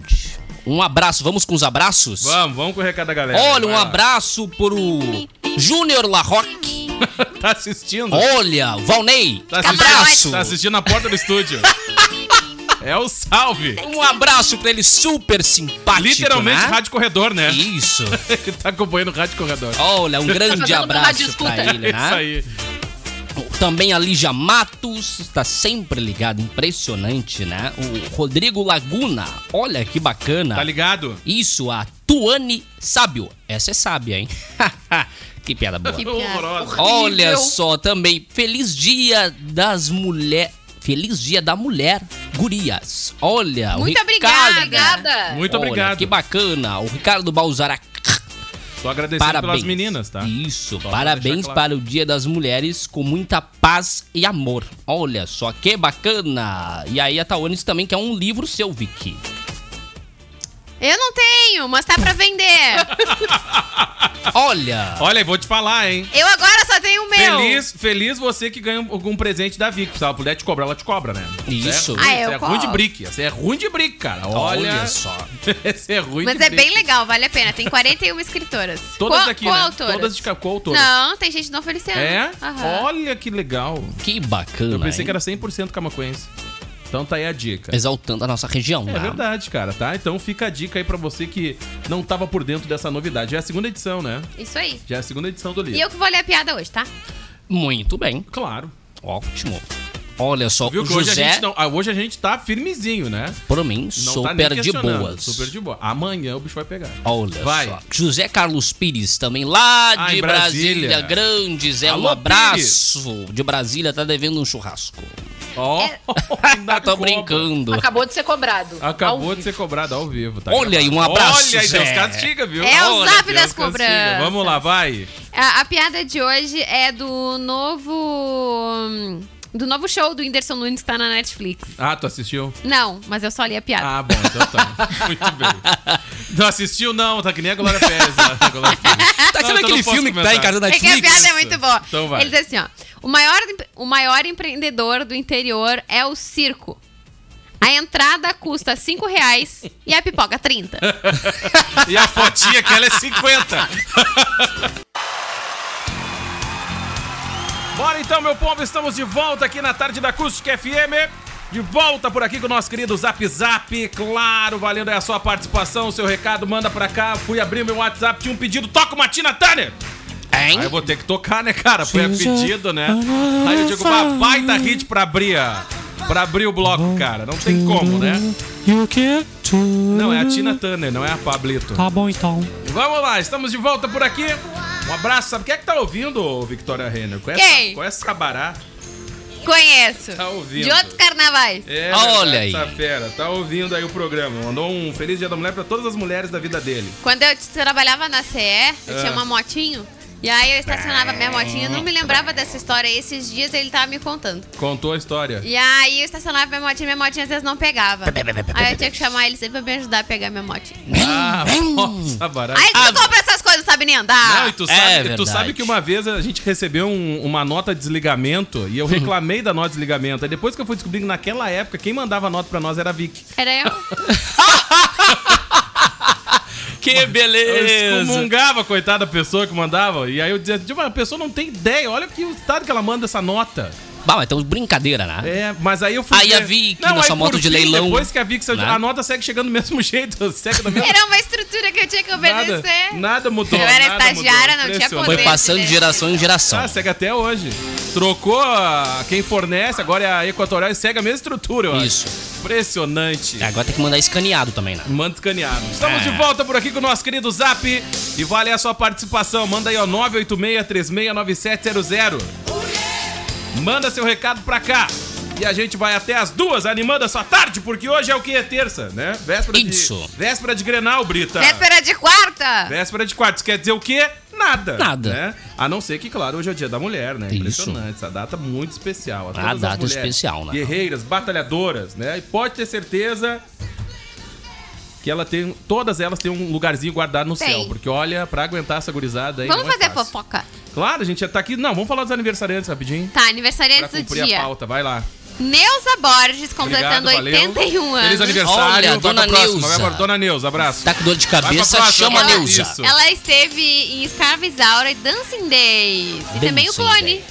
Speaker 3: Um abraço, vamos com os abraços?
Speaker 2: Vamos, vamos com o recado da galera.
Speaker 3: Olha, um
Speaker 2: lá.
Speaker 3: abraço pro Júnior Larroque.
Speaker 2: Tá assistindo?
Speaker 3: Olha, Valnei.
Speaker 2: Tá assistindo,
Speaker 3: abraço.
Speaker 2: Tá assistindo na porta do estúdio. é o salve.
Speaker 3: Um abraço pra ele, super simpático,
Speaker 2: Literalmente
Speaker 3: né?
Speaker 2: Rádio Corredor, né?
Speaker 3: Isso.
Speaker 2: Ele tá acompanhando o Rádio Corredor.
Speaker 3: Olha, um grande abraço pra ele, né?
Speaker 2: Isso aí.
Speaker 3: Também a Lígia Matos, está sempre ligado, impressionante, né? O Rodrigo Laguna, olha que bacana.
Speaker 2: Tá ligado?
Speaker 3: Isso, a Tuane Sábio. Essa é sábia, hein? que piada boa.
Speaker 4: Que piada.
Speaker 3: Olha só, também, feliz dia das mulheres. Feliz dia da mulher, gurias. Olha,
Speaker 4: Muito
Speaker 3: o Ricardo.
Speaker 5: Obrigada.
Speaker 2: Muito
Speaker 3: Olha,
Speaker 2: obrigado.
Speaker 3: Que bacana. O Ricardo Balzarac.
Speaker 2: Tô agradecendo
Speaker 3: Parabéns.
Speaker 2: pelas meninas, tá?
Speaker 3: Isso,
Speaker 2: Só
Speaker 3: parabéns
Speaker 2: claro.
Speaker 3: para o Dia das Mulheres com muita paz e amor. Olha só que bacana. E aí a Taones também quer um livro seu, Vicky.
Speaker 4: Eu não tenho, mas tá pra vender.
Speaker 3: Olha.
Speaker 2: Olha, e vou te falar, hein?
Speaker 4: Eu agora só tenho o meu.
Speaker 2: Feliz, feliz você que ganha um, um presente da Vic. Se ela puder te cobrar, ela te cobra, né?
Speaker 3: Isso.
Speaker 2: É ruim,
Speaker 4: Ah, eu
Speaker 2: isso é ruim de brick. Isso é ruim de brick, cara. Olha,
Speaker 3: Olha só.
Speaker 2: Esse é ruim
Speaker 4: Mas
Speaker 2: de
Speaker 4: é
Speaker 2: brick.
Speaker 4: bem legal, vale a pena. Tem 41 escritoras.
Speaker 2: Todas
Speaker 4: Co-
Speaker 2: daqui, né?
Speaker 4: coautoras.
Speaker 2: Todas de coautoras.
Speaker 4: Não, tem gente não Feliciano.
Speaker 2: É?
Speaker 4: Aham.
Speaker 2: Olha que legal.
Speaker 3: Que bacana.
Speaker 2: Eu pensei
Speaker 3: hein?
Speaker 2: que era 100% camacuense. Então tá aí a dica.
Speaker 3: Exaltando a nossa região.
Speaker 2: É
Speaker 3: né?
Speaker 2: verdade, cara, tá? Então fica a dica aí pra você que não tava por dentro dessa novidade. Já é a segunda edição, né?
Speaker 4: Isso aí.
Speaker 2: Já é a segunda edição do livro.
Speaker 4: E eu que vou ler a piada hoje, tá?
Speaker 3: Muito bem.
Speaker 2: Claro.
Speaker 3: Ótimo. Olha só,
Speaker 2: Viu
Speaker 3: o
Speaker 2: que hoje a,
Speaker 3: José,
Speaker 2: gente não, ah, hoje a gente tá firmezinho, né?
Speaker 3: por mim,
Speaker 2: Não tá
Speaker 3: super de
Speaker 2: questionando.
Speaker 3: boas.
Speaker 2: Super de boa. Amanhã o bicho vai pegar.
Speaker 3: Olha
Speaker 2: Vai.
Speaker 3: só. José Carlos Pires, também lá
Speaker 2: Ah,
Speaker 3: de Brasília.
Speaker 2: Brasília.
Speaker 3: Grande Zé, um
Speaker 2: Alô,
Speaker 3: abraço. De Brasília, tá devendo um churrasco.
Speaker 2: Ó,
Speaker 4: É.
Speaker 2: ainda
Speaker 3: Tô
Speaker 2: cobra.
Speaker 3: brincando.
Speaker 5: Acabou de ser cobrado.
Speaker 2: Acabou de ser cobrado ao vivo, tá?
Speaker 3: Olha aí, um abraço,
Speaker 2: Olha aí, Deus
Speaker 3: Zé.
Speaker 2: castiga, viu?
Speaker 4: É o
Speaker 2: Olha,
Speaker 4: zap
Speaker 2: Deus
Speaker 4: das cobranças.
Speaker 2: Vamos lá, vai.
Speaker 4: A, a piada de hoje é do novo. Do novo show do Whindersson Nunes que tá na Netflix.
Speaker 2: Ah, tu assistiu?
Speaker 4: Não, mas eu só li a piada.
Speaker 2: Ah, bom, então tá. Muito bem. Não assistiu, não, tá que nem a Glória Pérez. lá, a Glória Pérez.
Speaker 3: Tá
Speaker 2: então
Speaker 3: aquele filme que tá em casa da
Speaker 4: É que a
Speaker 3: Netflix?
Speaker 4: piada é muito boa.
Speaker 2: Então vai.
Speaker 4: Ele diz assim, ó. O maior, o maior empreendedor do interior é o circo. A entrada custa 5 reais e a pipoca 30.
Speaker 2: E a fotinha que ela é 50. Bora então, meu povo, estamos de volta aqui na tarde da Acústica FM. De volta por aqui com o nosso querido Zap Zap. Claro, valendo aí a sua participação, o seu recado, manda pra cá. Fui abrir meu WhatsApp, tinha um pedido, toca uma Tina Turner.
Speaker 3: Hein?
Speaker 2: Aí eu vou ter que tocar, né, cara? Foi a pedido, né? Aí eu digo, uma baita hit pra abrir, pra abrir o bloco, cara. Não tem como, né?
Speaker 7: E o quê?
Speaker 2: Não, é a Tina Turner, não é a Pablito.
Speaker 7: Tá bom então.
Speaker 2: Vamos lá, estamos de volta por aqui. Um abraço. Sabe quem é que tá ouvindo, Victoria Renner? Conhece,
Speaker 4: Quem?
Speaker 2: Conhece Sabará?
Speaker 4: Conheço.
Speaker 2: Tá ouvindo.
Speaker 4: De outros carnavais.
Speaker 2: É,
Speaker 3: Olha
Speaker 2: verdade,
Speaker 3: aí.
Speaker 2: Essa fera, tá ouvindo aí o programa. Mandou um feliz dia da mulher pra todas as mulheres da vida dele.
Speaker 4: Quando eu trabalhava na CE, eu
Speaker 2: Ah.
Speaker 4: tinha uma motinho. E aí eu estacionava minha motinha, eu não me lembrava dessa história. Esses dias ele tava me contando.
Speaker 2: Contou a história.
Speaker 4: E aí eu estacionava minha motinha, minha motinha às vezes não pegava. Aí eu tinha que chamar ele sempre pra me ajudar a pegar minha motinha.
Speaker 2: Ah, nossa, Sabará.
Speaker 4: Aí tu compra essas coisas, sabe nem andar.
Speaker 2: Não, e tu
Speaker 3: É
Speaker 2: sabe, tu
Speaker 3: verdade.
Speaker 2: sabe que uma vez a gente recebeu um- uma nota de desligamento e eu reclamei da nota de desligamento. Aí depois que eu fui descobrir que naquela época quem mandava nota pra nós era a Vic.
Speaker 4: Era eu.
Speaker 3: Que
Speaker 2: Eu
Speaker 3: beleza!
Speaker 2: excomungava a coitada pessoa que mandava. E aí eu dizia, a pessoa não tem ideia, olha que o estado que ela manda essa nota.
Speaker 3: Bah, mas então brincadeira, né?
Speaker 2: É, mas aí eu fui.
Speaker 3: Aí
Speaker 2: ver-
Speaker 3: a Vic,
Speaker 2: Não, por
Speaker 3: moto de
Speaker 2: fim,
Speaker 3: leilão,
Speaker 2: Depois que a Vic saiu,
Speaker 3: né?
Speaker 2: a nota segue chegando do mesmo jeito, segue da mesma
Speaker 4: Era uma estrutura que eu tinha que
Speaker 2: nada,
Speaker 4: obedecer.
Speaker 2: nada mudou.
Speaker 4: Eu era
Speaker 2: nada
Speaker 4: estagiária, não tinha
Speaker 2: Impressionante.
Speaker 3: Foi
Speaker 4: poder.
Speaker 3: passando de geração em geração.
Speaker 2: Ah, segue até hoje. Trocou a- quem fornece, agora é a Equatorial e segue a mesma estrutura, eu acho.
Speaker 3: Isso.
Speaker 2: Impressionante.
Speaker 3: Agora tem que mandar escaneado também, né?
Speaker 2: Manda escaneado. Estamos
Speaker 3: É.
Speaker 2: de volta por aqui com o nosso querido Zap. E vale a sua participação. Manda aí, ó, 986-369700. Manda seu recado pra cá. E a gente vai até as duas, animando a sua tarde, porque hoje é o que? É terça, né? Véspera
Speaker 3: Isso.
Speaker 2: de. Véspera de Grenal, Brita.
Speaker 4: Véspera de quarta.
Speaker 2: Véspera de quarto. Isso quer dizer o quê? Nada.
Speaker 3: Nada.
Speaker 2: Né? A não ser que, claro, hoje é o dia da mulher, né?
Speaker 3: Isso.
Speaker 2: Impressionante. Essa data muito especial. A, todas as
Speaker 3: data
Speaker 2: mulheres
Speaker 3: especial, né?
Speaker 2: Guerreiras, batalhadoras, né? E pode ter certeza que ela tem. Todas elas têm um lugarzinho guardado no
Speaker 4: Tem.
Speaker 2: céu. Porque olha, pra aguentar essa gurizada aí.
Speaker 4: Vamos
Speaker 2: não é
Speaker 4: fazer
Speaker 2: fácil.
Speaker 4: fofoca.
Speaker 2: Claro, a gente já tá aqui. Não, vamos falar dos aniversariantes rapidinho.
Speaker 4: Tá,
Speaker 2: Pra
Speaker 4: aniversariantes do
Speaker 2: cumprir a
Speaker 4: dia.
Speaker 2: pauta. Vai lá.
Speaker 4: Neuza Borges, completando
Speaker 2: Obrigado, valeu.
Speaker 4: 81 anos.
Speaker 2: Feliz aniversário.
Speaker 3: Olha,
Speaker 2: Vai pra
Speaker 3: dona
Speaker 2: próxima,
Speaker 3: Neuza.
Speaker 2: Vai pra dona Neuza, abraço.
Speaker 3: Tá com dor de
Speaker 2: Vai pra
Speaker 3: cabeça, chama a. Neuza.
Speaker 2: Isso.
Speaker 4: Ela esteve em Escravizaura e Dancing Days. E também o
Speaker 3: Dancing
Speaker 4: clone.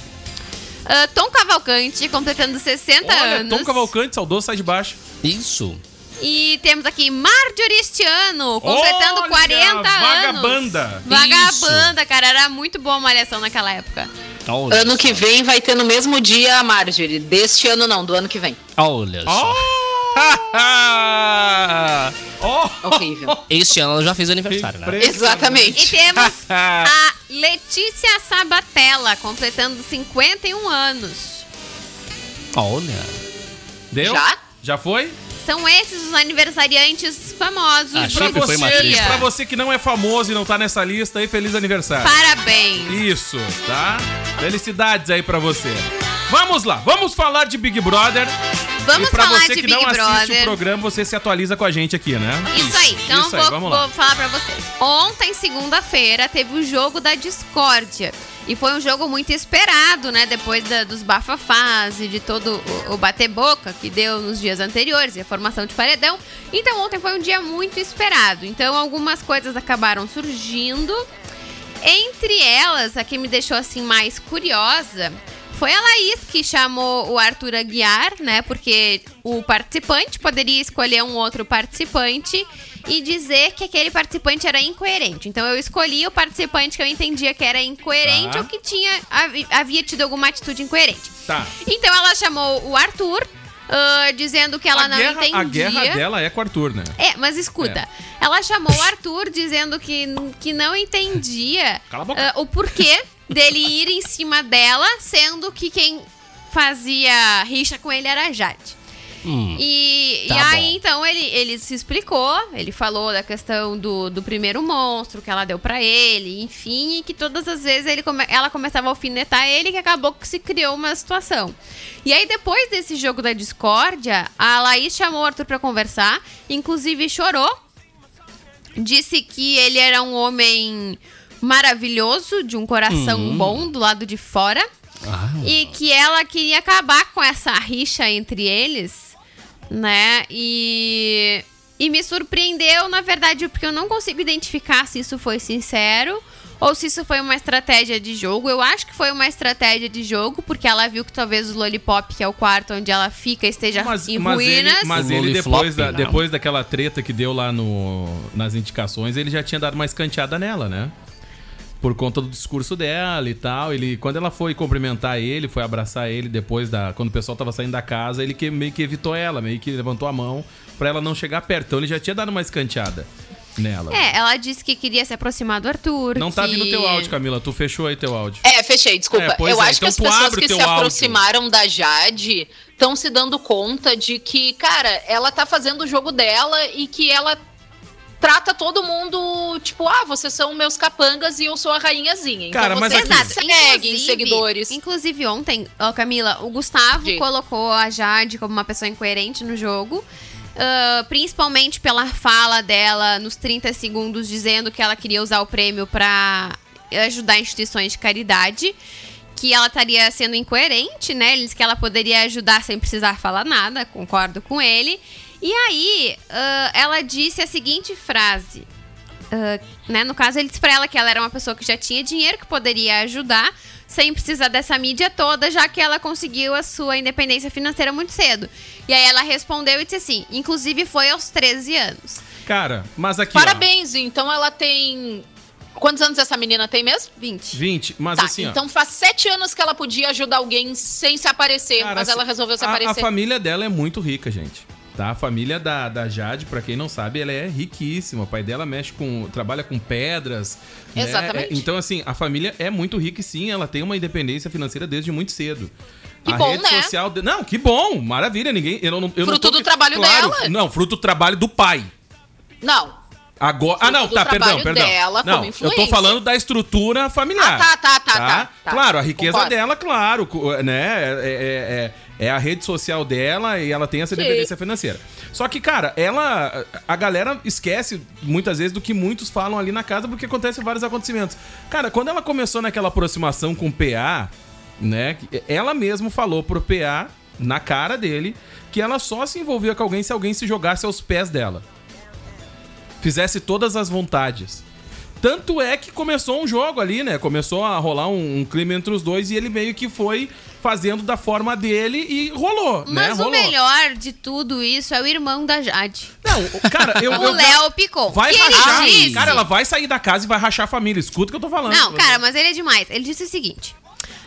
Speaker 4: Ah, Tom Cavalcante, completando 60
Speaker 2: Olha,
Speaker 4: anos.
Speaker 2: Tom Cavalcante, saudoso, sai de baixo.
Speaker 3: Isso.
Speaker 4: E temos aqui Marjorie este ano, completando
Speaker 2: Olha,
Speaker 4: 40 anos.
Speaker 2: vagabanda.
Speaker 4: Vagabanda, cara. Era muito boa a malhação naquela época.
Speaker 3: Olha
Speaker 5: Ano
Speaker 3: só.
Speaker 5: que vem vai ter no mesmo dia a Marjorie. Deste ano não, do ano que vem.
Speaker 3: Olha só.
Speaker 2: Oh!
Speaker 5: Horrível.
Speaker 3: Este ano ela já fez aniversário, né?
Speaker 4: E
Speaker 5: Exatamente.
Speaker 4: temos a Letícia Sabatella, completando 51 anos.
Speaker 3: Olha.
Speaker 2: Deu?
Speaker 5: Já?
Speaker 2: Já foi?
Speaker 4: São esses os aniversariantes famosos do
Speaker 2: Pra você, pra você que não é famoso e não tá nessa lista aí, feliz aniversário.
Speaker 4: Parabéns.
Speaker 2: Isso, tá? Felicidades aí pra você. Vamos lá, vamos falar de Big Brother.
Speaker 4: Vamos
Speaker 2: e pra
Speaker 4: falar
Speaker 2: você
Speaker 4: de
Speaker 2: que
Speaker 4: Big
Speaker 2: não assiste o
Speaker 4: Brother.
Speaker 2: programa, você se atualiza com a gente aqui, né?
Speaker 4: Isso aí, então
Speaker 2: Isso aí,
Speaker 4: vou,
Speaker 2: vamos lá.
Speaker 4: vou falar pra vocês. Ontem, segunda-feira, teve o jogo da discórdia. E foi um jogo muito esperado, né? Depois da- dos bafafás e de todo o, o bater-boca que deu nos dias anteriores e a formação de paredão. Então, ontem foi um dia muito esperado. Então, algumas coisas acabaram surgindo. Entre elas, a que me deixou assim mais curiosa foi a Laís que chamou o Arthur Aguiar, né? Porque o participante poderia escolher um outro participante e dizer que aquele participante era incoerente. Então eu escolhi o participante que eu entendia que era incoerente
Speaker 2: Tá.
Speaker 4: ou que tinha havi- havia tido alguma atitude incoerente.
Speaker 2: Tá.
Speaker 4: Então ela chamou o Arthur, ah, dizendo que ela
Speaker 2: a
Speaker 4: não
Speaker 2: guerra,
Speaker 4: entendia.
Speaker 2: A guerra dela é com o Arthur, né?
Speaker 4: É, mas escuta, ela chamou o Arthur dizendo que, que não entendia ah, o porquê dele ir em cima dela, sendo que quem fazia rixa com ele era a Jade.
Speaker 3: Hum.
Speaker 4: E, e
Speaker 3: Tá
Speaker 4: aí,
Speaker 3: bom.
Speaker 4: então, ele, ele se explicou, ele falou da questão do, do primeiro monstro que ela deu pra ele, enfim, e que todas as vezes ele come- ela começava a alfinetar ele, que acabou que se criou uma situação. E aí, depois desse jogo da discórdia, a Laís chamou o Arthur pra conversar, inclusive chorou, disse que ele era um homem maravilhoso, de um coração
Speaker 3: Hum.
Speaker 4: bom do lado de fora.
Speaker 3: Ah,
Speaker 4: E que ela queria acabar com essa rixa entre eles, né? E e me surpreendeu, na verdade, porque eu não consigo identificar se isso foi sincero ou se isso foi uma estratégia de jogo. Eu acho que foi uma estratégia de jogo, porque ela viu que talvez o Lollipop, que é o quarto onde ela fica, esteja
Speaker 2: Mas,
Speaker 4: em
Speaker 2: mas
Speaker 4: ruínas.
Speaker 2: ele, mas
Speaker 3: O
Speaker 2: ele depois, da, depois daquela treta que deu lá no, nas indicações, ele já tinha dado uma escanteada nela, né? Por conta do discurso dela e tal. Ele, quando ela foi cumprimentar ele, foi abraçar ele depois da. Quando o pessoal tava saindo da casa, ele que, meio que evitou ela, meio que levantou a mão pra ela não chegar perto. Então ele já tinha dado uma escanteada nela.
Speaker 4: É, ela disse que queria se aproximar do Arthur.
Speaker 2: Não tá
Speaker 4: que...
Speaker 2: vindo teu áudio, Camila. Tu fechou aí teu áudio.
Speaker 5: É, fechei, desculpa.
Speaker 2: É,
Speaker 5: eu
Speaker 2: é,
Speaker 5: acho
Speaker 2: então
Speaker 5: que as pessoas que se
Speaker 2: áudio.
Speaker 5: aproximaram da Jade estão se dando conta de que, cara, ela tá fazendo o jogo dela e que ela trata todo mundo, tipo, ah, vocês são meus capangas e eu sou a rainhazinha. Então
Speaker 2: Cara, mas
Speaker 5: vocês
Speaker 2: aqui-
Speaker 5: me
Speaker 4: Exato.
Speaker 5: seguem,
Speaker 4: Inclusive-
Speaker 5: seguidores.
Speaker 4: Inclusive, ontem, ó, Camila, o Gustavo colocou a Jade como uma pessoa incoerente no jogo. ah, principalmente pela fala dela nos 30 segundos dizendo que ela queria usar o prêmio pra ajudar instituições de caridade. Que ela estaria sendo incoerente, né? Ele disse que ela poderia ajudar sem precisar falar nada, concordo com ele. E aí, ah, ela disse a seguinte frase: ah, né, no caso, ele disse pra ela que ela era uma pessoa que já tinha dinheiro, que poderia ajudar, sem precisar dessa mídia toda, já que ela conseguiu a sua independência financeira muito cedo. E aí ela respondeu e disse assim: inclusive foi aos 13 anos.
Speaker 2: Cara, mas aqui. ó,
Speaker 5: Parabéns, então ela tem. Quantos anos essa menina tem mesmo?
Speaker 4: 20.
Speaker 2: 20, mas
Speaker 5: tá,
Speaker 2: assim, ó.
Speaker 5: então faz sete anos que ela podia ajudar alguém sem se aparecer,
Speaker 2: Cara,
Speaker 5: mas ela resolveu se
Speaker 2: a-
Speaker 5: aparecer.
Speaker 2: A família dela é muito rica, gente. Tá? A família da, da Jade, pra quem não sabe, ela é riquíssima. O pai dela mexe com. trabalha com pedras. né?
Speaker 5: Exatamente.
Speaker 2: É, Então, assim, a família é muito rica e sim, ela tem uma independência financeira desde muito cedo.
Speaker 5: Que
Speaker 2: a
Speaker 5: bom,
Speaker 2: rede
Speaker 5: né?
Speaker 2: social. de- Não, que bom! Maravilha, ninguém. Eu não, eu não
Speaker 5: Fruto
Speaker 2: tô-
Speaker 5: do trabalho
Speaker 2: claro,
Speaker 5: dela.
Speaker 2: Não, fruto do trabalho do pai.
Speaker 5: Não.
Speaker 2: Agora. Ah, não, tá, perdão, perdão.
Speaker 5: dela
Speaker 2: não, eu tô falando da estrutura familiar.
Speaker 5: Ah, tá, tá, tá, tá, tá.
Speaker 2: Claro, a riqueza
Speaker 5: Concordo.
Speaker 2: dela, claro, né? É, é- é- é a rede social dela e ela tem essa
Speaker 5: Sim.
Speaker 2: independência financeira. Só que, cara, ela. A galera esquece muitas vezes do que muitos falam ali na casa porque acontecem vários acontecimentos. Cara, quando ela começou naquela aproximação com o PA, né? Ela mesmo falou pro PA, na cara dele, que ela só se envolvia com alguém se alguém se jogasse aos pés dela fizesse todas as vontades. Tanto é que começou um jogo ali, né? Começou a rolar um, um clima entre os dois e ele meio que foi fazendo da forma dele e rolou, né?
Speaker 4: Mas o
Speaker 2: Rolou.
Speaker 4: melhor de tudo isso é o irmão da Jade.
Speaker 2: Não, o- cara, eu.
Speaker 4: O Léo Picon.
Speaker 2: Vai
Speaker 4: que
Speaker 2: rachar.
Speaker 4: disse-
Speaker 2: Cara, ela vai sair da casa e vai rachar a família. Escuta o que eu tô falando.
Speaker 4: Não, cara, mas ele é demais. Ele disse o seguinte.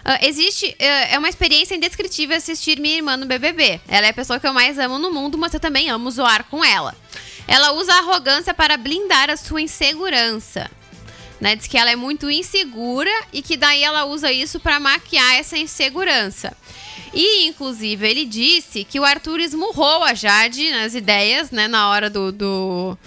Speaker 4: ah, existe. ah, é uma experiência indescritível assistir minha irmã no BBB. Ela é a pessoa que eu mais amo no mundo, mas eu também amo zoar com ela. Ela usa a arrogância para blindar a sua insegurança. Né? Diz que ela é muito insegura e que daí ela usa isso para maquiar essa insegurança. E, inclusive, ele disse que o Arthur esmurrou a Jade nas ideias, né? Na hora do, do-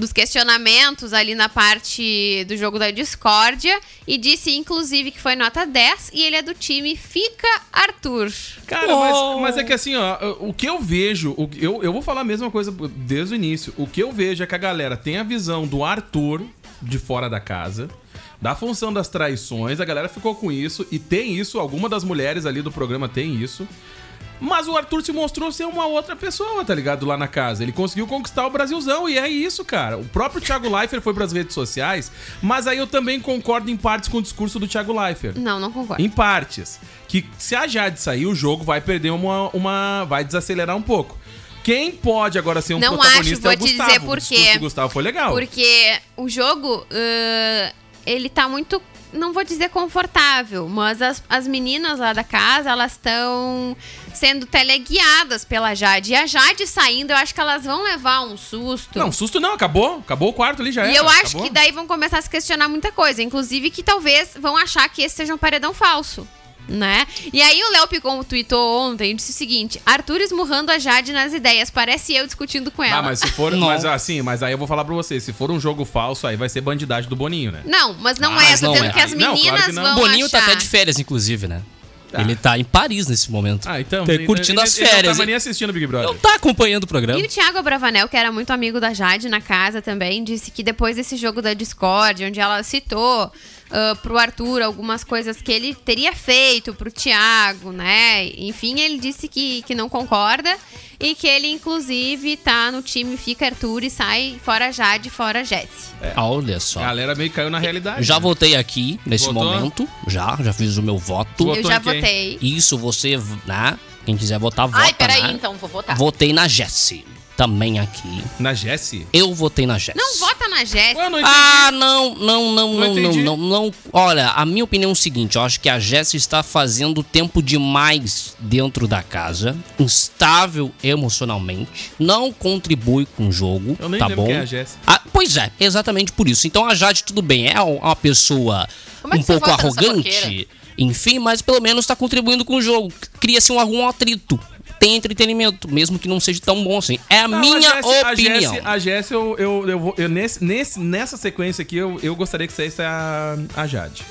Speaker 4: dos questionamentos ali na parte do jogo da discórdia. E disse, inclusive, que foi nota 10 e ele é do time Fica Arthur.
Speaker 2: Cara, mas, mas é que assim, ó, o que eu vejo, o- eu, eu vou falar a mesma coisa desde o início. O que eu vejo é que a galera tem a visão do Arthur de fora da casa, da função das traições, a galera ficou com isso, e tem isso, alguma das mulheres ali do programa tem isso. Mas o Arthur se mostrou ser uma outra pessoa, tá ligado? Lá na casa. Ele conseguiu conquistar o Brasilzão e é isso, cara. O próprio Thiago Leifert foi pras redes sociais, mas aí eu também concordo em partes com o discurso do Thiago Leifert.
Speaker 4: Não, não concordo.
Speaker 2: Em partes. Que se a Jade sair, o jogo vai perder uma. uma vai desacelerar um pouco. Quem pode agora ser um
Speaker 4: Não
Speaker 2: protagonista
Speaker 4: acho,
Speaker 2: é o
Speaker 4: vou te
Speaker 2: Gustavo.
Speaker 4: dizer por
Speaker 2: O
Speaker 4: quê.
Speaker 2: do Gustavo foi legal.
Speaker 4: Porque o jogo, ãh, ele tá muito. Não vou dizer confortável, mas as, as meninas lá da casa, elas estão sendo teleguiadas pela Jade. E a Jade saindo, eu acho que elas vão levar um susto.
Speaker 2: Não, susto não, acabou. Acabou o quarto ali já
Speaker 4: e
Speaker 2: era,
Speaker 4: eu acho
Speaker 2: acabou.
Speaker 4: que daí vão começar a se questionar muita coisa. Inclusive que talvez vão achar que esse seja um paredão falso. Né? E aí o Léo Picon tweetou ontem e disse o seguinte: Arthur esmurrando a Jade nas ideias. Parece eu discutindo com ela.
Speaker 2: Ah, mas se for. Mas assim, mas aí eu vou falar pra você: se for um jogo falso, aí vai ser bandidagem do Boninho, né?
Speaker 4: Não, mas não
Speaker 3: Ah,
Speaker 4: é.
Speaker 3: mas
Speaker 4: Tô
Speaker 3: não
Speaker 4: dizendo
Speaker 3: é.
Speaker 4: que as
Speaker 2: Não, claro
Speaker 4: meninas
Speaker 2: que não.
Speaker 4: vão
Speaker 3: O Boninho
Speaker 4: achar.
Speaker 3: tá até de férias, inclusive, né?
Speaker 2: Ah.
Speaker 3: Ele tá em Paris nesse momento.
Speaker 2: Ah, então.
Speaker 3: Tá
Speaker 2: ele-
Speaker 3: curtindo
Speaker 2: ele-
Speaker 3: as
Speaker 2: ele
Speaker 3: férias.
Speaker 2: Não tava nem assistindo o Big Brother.
Speaker 3: Não tá acompanhando o programa.
Speaker 4: E o Thiago Abravanel, que era muito amigo da Jade na casa também, disse que depois desse jogo da Discord, onde ela citou uh, pro Arthur algumas coisas que ele teria feito pro Thiago, né? Enfim, ele disse que, que não concorda e que ele, inclusive, tá no time Fica Arthur e sai fora Jade, fora Jesse.
Speaker 3: Olha
Speaker 2: A
Speaker 3: só.
Speaker 2: galera meio que caiu na realidade.
Speaker 3: Já
Speaker 2: né?
Speaker 3: votei aqui nesse
Speaker 2: Votou?
Speaker 3: momento. Já, já fiz o meu voto.
Speaker 4: Eu já votei.
Speaker 3: Isso você, né? Quem quiser votar, vota.
Speaker 5: Ai, peraí,
Speaker 3: né?
Speaker 5: então, vou votar.
Speaker 3: Votei na Jessie. Também aqui.
Speaker 2: Na Jessie?
Speaker 3: Eu votei na Jessie.
Speaker 4: Não vota na Jesse.
Speaker 2: Não.
Speaker 3: Ah, não, não, não,
Speaker 2: Não
Speaker 3: não, não, não, não. Olha, a minha opinião é o seguinte: eu acho que a Jessie está fazendo tempo demais dentro da casa, instável emocionalmente, não contribui com o jogo,
Speaker 2: Eu nem
Speaker 3: tá
Speaker 2: lembro
Speaker 3: bom?
Speaker 2: quem é a Jessie.
Speaker 3: Ah, pois é, exatamente por isso. Então a Jade, tudo bem, é uma pessoa
Speaker 5: Como é
Speaker 3: um pouco arrogante, enfim, mas pelo menos está contribuindo com o jogo. Cria-se um, algum atrito. Tem entretenimento, mesmo que não seja tão bom assim. É a
Speaker 2: Não,
Speaker 3: minha
Speaker 2: a
Speaker 3: opinião.
Speaker 2: Jessie- A Jessie, eu, eu, eu, vou- eu nesse, nesse, nessa sequência aqui, eu, eu gostaria que saísse a, a Jade.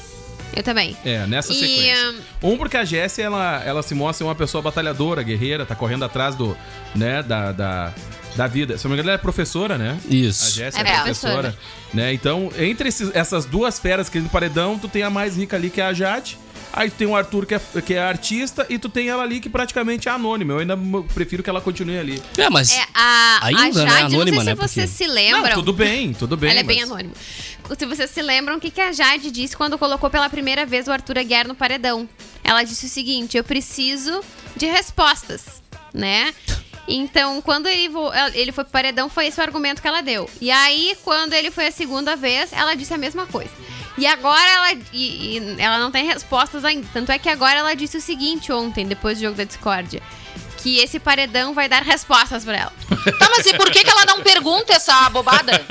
Speaker 4: Eu também.
Speaker 2: É, nessa
Speaker 4: E,
Speaker 2: sequência. Um, porque a Jessie, ela, ela se mostra uma pessoa batalhadora, guerreira, tá correndo atrás do, né, da, da, da vida. Se eu não me engano, ela é professora, né?
Speaker 3: Isso.
Speaker 2: A Jessie é,
Speaker 4: É,
Speaker 2: professora.
Speaker 4: professora.
Speaker 2: Né? Então, entre esses- essas duas feras que no paredão, tu tem a mais rica ali, que é a Jade. Aí tu tem o Arthur, que é, que é artista, e tu tem ela ali, que praticamente é anônima. Eu ainda prefiro que ela continue ali.
Speaker 3: É, mas
Speaker 4: É, a,
Speaker 3: Ainda,
Speaker 4: a
Speaker 3: né?
Speaker 4: Jade,
Speaker 3: Anônima,
Speaker 4: não sei
Speaker 3: né?
Speaker 4: se vocês
Speaker 3: Porque-
Speaker 4: se lembram.
Speaker 2: Não, tudo bem, tudo bem.
Speaker 4: Ela é bem
Speaker 2: mas-
Speaker 4: anônima. Se vocês se lembram, o que, que a Jade disse quando colocou pela primeira vez o Arthur Aguiar no paredão? Ela disse o seguinte: eu preciso de respostas, né? Então, quando ele, vo- ele foi pro paredão, foi esse o argumento que ela deu. E aí, quando ele foi a segunda vez, ela disse a mesma coisa. E agora ela, e- e ela não tem respostas ainda. Tanto é que agora ela disse o seguinte ontem, depois do jogo da discórdia. Que esse paredão vai dar respostas pra ela.
Speaker 5: Tá, mas e por que, que ela não pergunta essa bobada?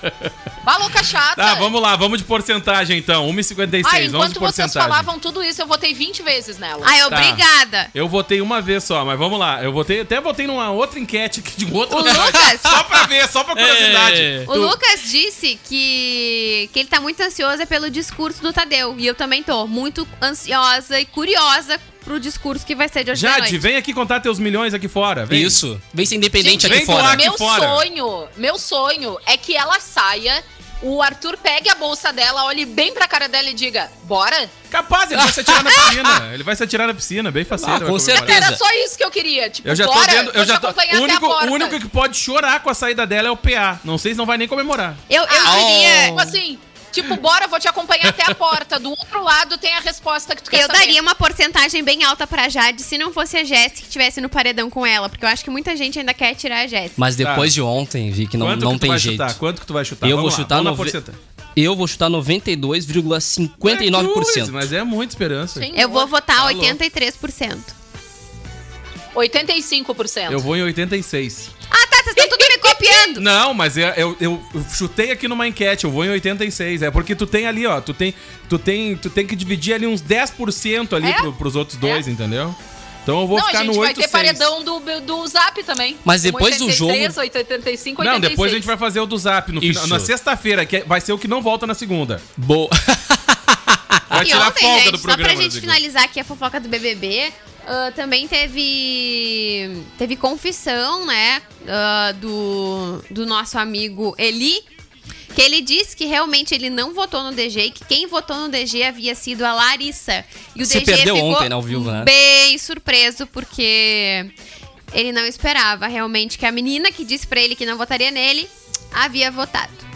Speaker 5: Vá louca chata.
Speaker 2: Tá, vamos lá, vamos de porcentagem então. 1,56,
Speaker 5: Ah,
Speaker 2: vamos
Speaker 5: enquanto vocês
Speaker 2: porcentagem.
Speaker 5: falavam tudo isso, eu votei 20 vezes nela.
Speaker 4: Ai,
Speaker 2: Tá.
Speaker 4: obrigada.
Speaker 2: Eu votei uma vez só, mas vamos lá. Eu votei, até votei numa outra enquete aqui de um outro
Speaker 4: O. Lucas.
Speaker 2: Só pra ver, só pra curiosidade.
Speaker 3: É.
Speaker 4: O Lucas disse que, que ele tá muito ansioso é pelo discurso do Tadeu. E eu também tô muito ansiosa e curiosa pro discurso que vai ser de hoje
Speaker 2: Jade,
Speaker 4: noite.
Speaker 2: vem aqui contar teus milhões aqui fora. Vem.
Speaker 3: Isso. Vem ser independente
Speaker 5: Gente,
Speaker 3: aqui
Speaker 2: vem
Speaker 3: fora.
Speaker 2: aqui
Speaker 5: meu
Speaker 2: fora.
Speaker 5: sonho, meu sonho é que ela saia, o Arthur pegue a bolsa dela, olhe bem pra cara dela e diga: bora?
Speaker 2: Capaz, ele vai se atirar na piscina. Ele vai se atirar na piscina, bem faceiro.
Speaker 3: Ah, com certeza.
Speaker 5: Era só isso que eu queria. Tipo,
Speaker 2: Eu já tô
Speaker 5: bora,
Speaker 2: vendo, eu já tô. O único, o único que pode chorar com a saída dela é o PA. Não sei se não vai nem comemorar.
Speaker 4: Eu, eu
Speaker 5: Ah,
Speaker 4: diria.
Speaker 5: Tipo assim, tipo, bora, vou te acompanhar até a porta. Do outro lado tem a resposta que tu quer
Speaker 4: Eu
Speaker 5: saber.
Speaker 4: daria uma porcentagem bem alta pra Jade se não fosse a Jéssica que estivesse no paredão com ela. Porque eu acho que muita gente ainda quer tirar a Jéssica.
Speaker 3: Mas depois
Speaker 2: Tá.
Speaker 3: de ontem, vi que não,
Speaker 2: Quanto
Speaker 3: não
Speaker 2: que tu
Speaker 3: tem
Speaker 2: vai
Speaker 3: jeito.
Speaker 2: chutar? Quanto que tu vai chutar?
Speaker 3: Eu
Speaker 2: Vamos
Speaker 3: vou
Speaker 2: lá,
Speaker 3: chutar
Speaker 2: porcentagem.
Speaker 3: Eu vou chutar 92,59%.
Speaker 2: Cruz, Mas é muita esperança.
Speaker 5: Sim,
Speaker 4: Eu vou votar
Speaker 2: Tá louco.
Speaker 4: 83%.
Speaker 5: 85%.
Speaker 2: Eu vou em 86.
Speaker 4: Ah, tá, vocês estão tudo copiando.
Speaker 2: Não, mas é- eu, eu, eu chutei aqui numa enquete, eu vou em 86. É porque tu tem ali, ó, tu tem, tu tem, tu tem que dividir ali uns 10% ali
Speaker 5: É?
Speaker 2: pro, pros outros dois, entendeu? Então eu vou
Speaker 5: Não, a
Speaker 2: ficar
Speaker 5: gente
Speaker 2: no
Speaker 5: vai
Speaker 2: 8
Speaker 5: ter paredão do, do Zap também.
Speaker 3: Mas depois do
Speaker 5: 83,
Speaker 3: jogo-
Speaker 5: 85, 86.
Speaker 2: Não, depois a gente vai fazer o do Zap no final, na sexta-feira, que é- vai ser o que não volta na segunda.
Speaker 3: Boa.
Speaker 2: Vai
Speaker 4: E
Speaker 2: tirar
Speaker 4: ontem,
Speaker 2: folga
Speaker 4: gente,
Speaker 2: do
Speaker 4: só pra
Speaker 2: programa.
Speaker 4: gente finalizar aqui a fofoca do BBB, ah, também teve teve confissão, né, ah, do, do nosso amigo Eli, que ele disse que realmente ele não votou no DG e que quem votou no DG havia sido a Larissa. E o
Speaker 3: Você
Speaker 4: DG ficou
Speaker 3: ontem, né, ao vivo, né?
Speaker 4: bem surpreso, porque ele não esperava realmente que a menina que disse pra ele que não votaria nele havia votado.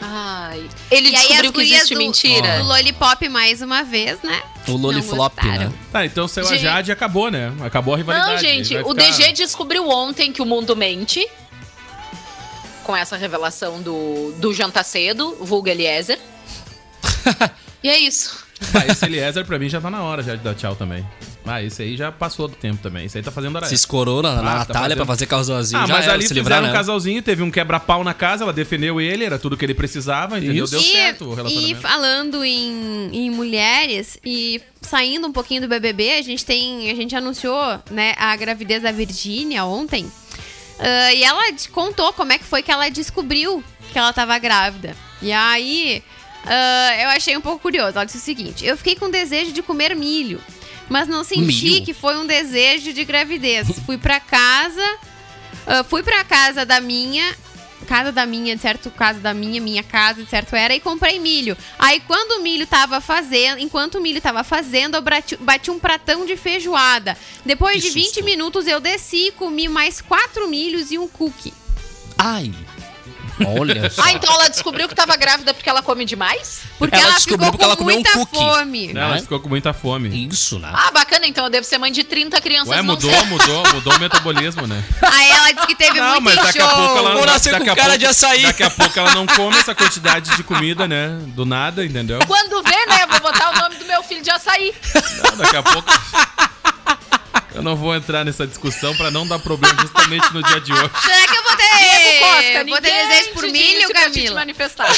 Speaker 5: Ai, ele
Speaker 4: e aí
Speaker 5: descobriu que existe
Speaker 4: do,
Speaker 5: mentira.
Speaker 4: do Lollipop mais uma vez, né?
Speaker 3: O
Speaker 4: gostaram.
Speaker 3: né?
Speaker 2: Tá, então saiu a
Speaker 5: Gente-
Speaker 2: Jade e acabou, né? Acabou a rivalidade.
Speaker 5: Não, gente, o
Speaker 2: ficar-
Speaker 5: DG descobriu ontem que o mundo mente. Com essa revelação do, do Janta Cedo, vulgo Eliezer. e é isso.
Speaker 2: Ah, esse Eliezer pra mim já tá na hora já de dar tchau também. Ah, esse aí já passou do tempo também. Esse aí tá fazendo hora
Speaker 3: Se escorou na, na
Speaker 2: Ah, tá
Speaker 3: Natália
Speaker 2: fazendo-
Speaker 3: pra fazer casalzinho.
Speaker 2: Ah,
Speaker 3: já
Speaker 2: mas
Speaker 3: era,
Speaker 2: ali
Speaker 3: se
Speaker 2: fizeram
Speaker 3: livrar,
Speaker 2: um
Speaker 3: né?
Speaker 2: casalzinho, teve um quebra-pau na casa, ela defendeu ele, era tudo que ele precisava, entendeu?
Speaker 3: Isso.
Speaker 2: Deu
Speaker 4: e,
Speaker 2: certo o
Speaker 4: e
Speaker 2: relacionamento.
Speaker 4: falando em, em mulheres e saindo um pouquinho do BBB, a gente tem, a gente anunciou, né, a gravidez da Virgínia ontem. Ah, e ela contou como é que foi que ela descobriu que ela tava grávida. E aí, ah, eu achei um pouco curioso. Ela disse o seguinte: eu fiquei com desejo de comer milho, mas não senti que foi um desejo de gravidez. fui pra casa, ah, fui pra casa da minha casa da minha, de certo, casa da minha, minha casa, de certo era, e comprei milho. Aí quando o milho tava fazendo, enquanto o milho tava fazendo, eu bati, bati um pratão de feijoada. Depois
Speaker 3: Que
Speaker 4: de 20
Speaker 3: susto.
Speaker 4: minutos eu desci e comi mais quatro milhos e um cookie.
Speaker 3: Ai. Olha só.
Speaker 5: Ah, então ela descobriu que tava grávida porque ela come demais?
Speaker 4: Porque
Speaker 3: Ela
Speaker 4: ela,
Speaker 3: descobriu
Speaker 4: ficou
Speaker 3: porque ela
Speaker 4: com
Speaker 3: comeu um
Speaker 4: muita
Speaker 3: cookie.
Speaker 4: fome.
Speaker 2: Não, ela ficou com muita fome.
Speaker 3: Isso, né?
Speaker 5: Ah, bacana, então eu devo ser mãe de 30 crianças.
Speaker 2: Ué,
Speaker 5: não
Speaker 2: mudou,
Speaker 5: sei.
Speaker 2: mudou, mudou o metabolismo, né?
Speaker 4: Aí ela disse que teve
Speaker 2: Não,
Speaker 4: muito
Speaker 2: mas daqui a pouco ela
Speaker 3: Vou nascer
Speaker 2: daqui
Speaker 3: com
Speaker 2: a
Speaker 3: cara
Speaker 2: pouco-
Speaker 3: de açaí.
Speaker 2: Daqui a pouco ela não come essa quantidade de comida, né? Do nada, entendeu?
Speaker 5: Quando vê, né? Vou botar o nome do meu filho de açaí.
Speaker 2: Não, daqui a pouco. Eu não vou entrar nessa discussão pra não dar problema justamente no dia de hoje.
Speaker 4: Será que eu vou ter,
Speaker 5: Diego Costa,
Speaker 4: vou ter
Speaker 5: ninguém
Speaker 4: desejo por milho, Camila?
Speaker 5: manifestar.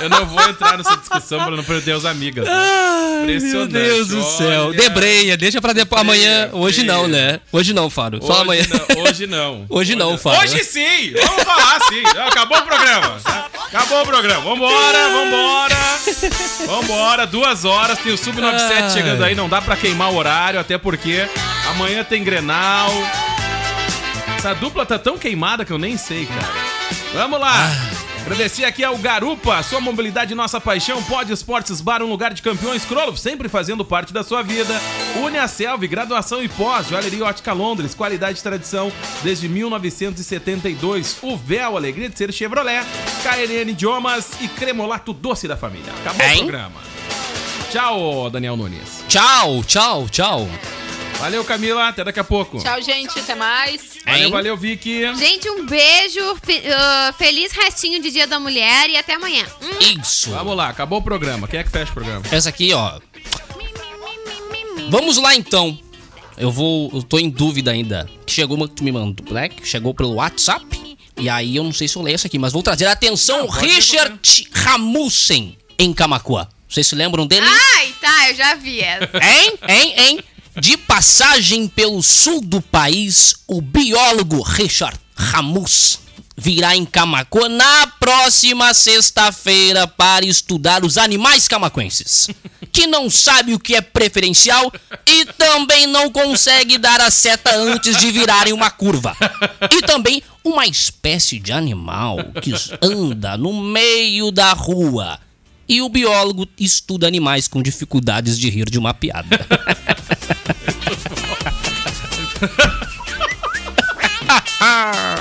Speaker 2: Eu não vou entrar nessa discussão pra não perder as amigas. né?
Speaker 3: Meu
Speaker 2: Impressionante,
Speaker 3: Deus do céu.
Speaker 2: olha.
Speaker 3: Debreia, deixa pra depois. Amanhã. Hoje não, né? Hoje não, Faro. Só
Speaker 2: Hoje
Speaker 3: amanhã.
Speaker 2: Não, hoje não.
Speaker 3: Hoje não, Fábio.
Speaker 2: Hoje sim! Vamos falar sim! Acabou o programa. tá? Acabou o programa. Vambora, vambora! Vambora, duas horas. Tem o Sub-97
Speaker 3: Ai.
Speaker 2: chegando aí. Não dá pra queimar o horário, até porque amanhã tem Grenal. Essa dupla tá tão queimada que eu nem sei, cara. Vamos lá! Agradecer aqui ao Garupa, sua mobilidade nossa paixão, Pode Esportes Bar, um lugar de campeões, Krolov, sempre fazendo parte da sua vida. Une a Selvi, graduação e pós, Joalheria Ótica Londres, qualidade e tradição desde 1972. O Véu, alegria de ser Chevrolet, KNN Idiomas e Cremolato Doce da Família. Acabou o
Speaker 3: Hein?
Speaker 2: programa. Tchau, Daniel Nunes.
Speaker 3: Tchau, tchau, tchau.
Speaker 2: Valeu, Camila, até daqui a pouco.
Speaker 5: Tchau, gente. Até mais.
Speaker 2: Valeu,
Speaker 3: Hein?
Speaker 2: valeu, Vicky.
Speaker 4: Gente, um beijo, fe- ah, feliz restinho de Dia da Mulher e até amanhã. Hum.
Speaker 3: Isso.
Speaker 2: Vamos lá, acabou o programa. Quem é que fecha o programa?
Speaker 3: Essa aqui, ó. Vamos lá então. Eu vou. Eu tô em dúvida ainda. Chegou uma que tu me mandou, né? Chegou pelo WhatsApp. E aí eu não sei se eu leio essa aqui, mas vou trazer atenção.
Speaker 2: ler
Speaker 3: Richard Ramussen, em Camacuã. Vocês se lembram dele?
Speaker 4: Ai, tá, eu já vi essa.
Speaker 3: Hein? Hein? Hein? De passagem pelo sul do país, o biólogo Richard Ramus virá em Camacuã na próxima sexta-feira para estudar os animais camacuenses, que não sabe o que é preferencial e também não consegue dar a seta antes de virarem uma curva. E também uma espécie de animal que anda no meio da rua. E o biólogo estuda animais com dificuldades de rir de uma piada. Ha ha!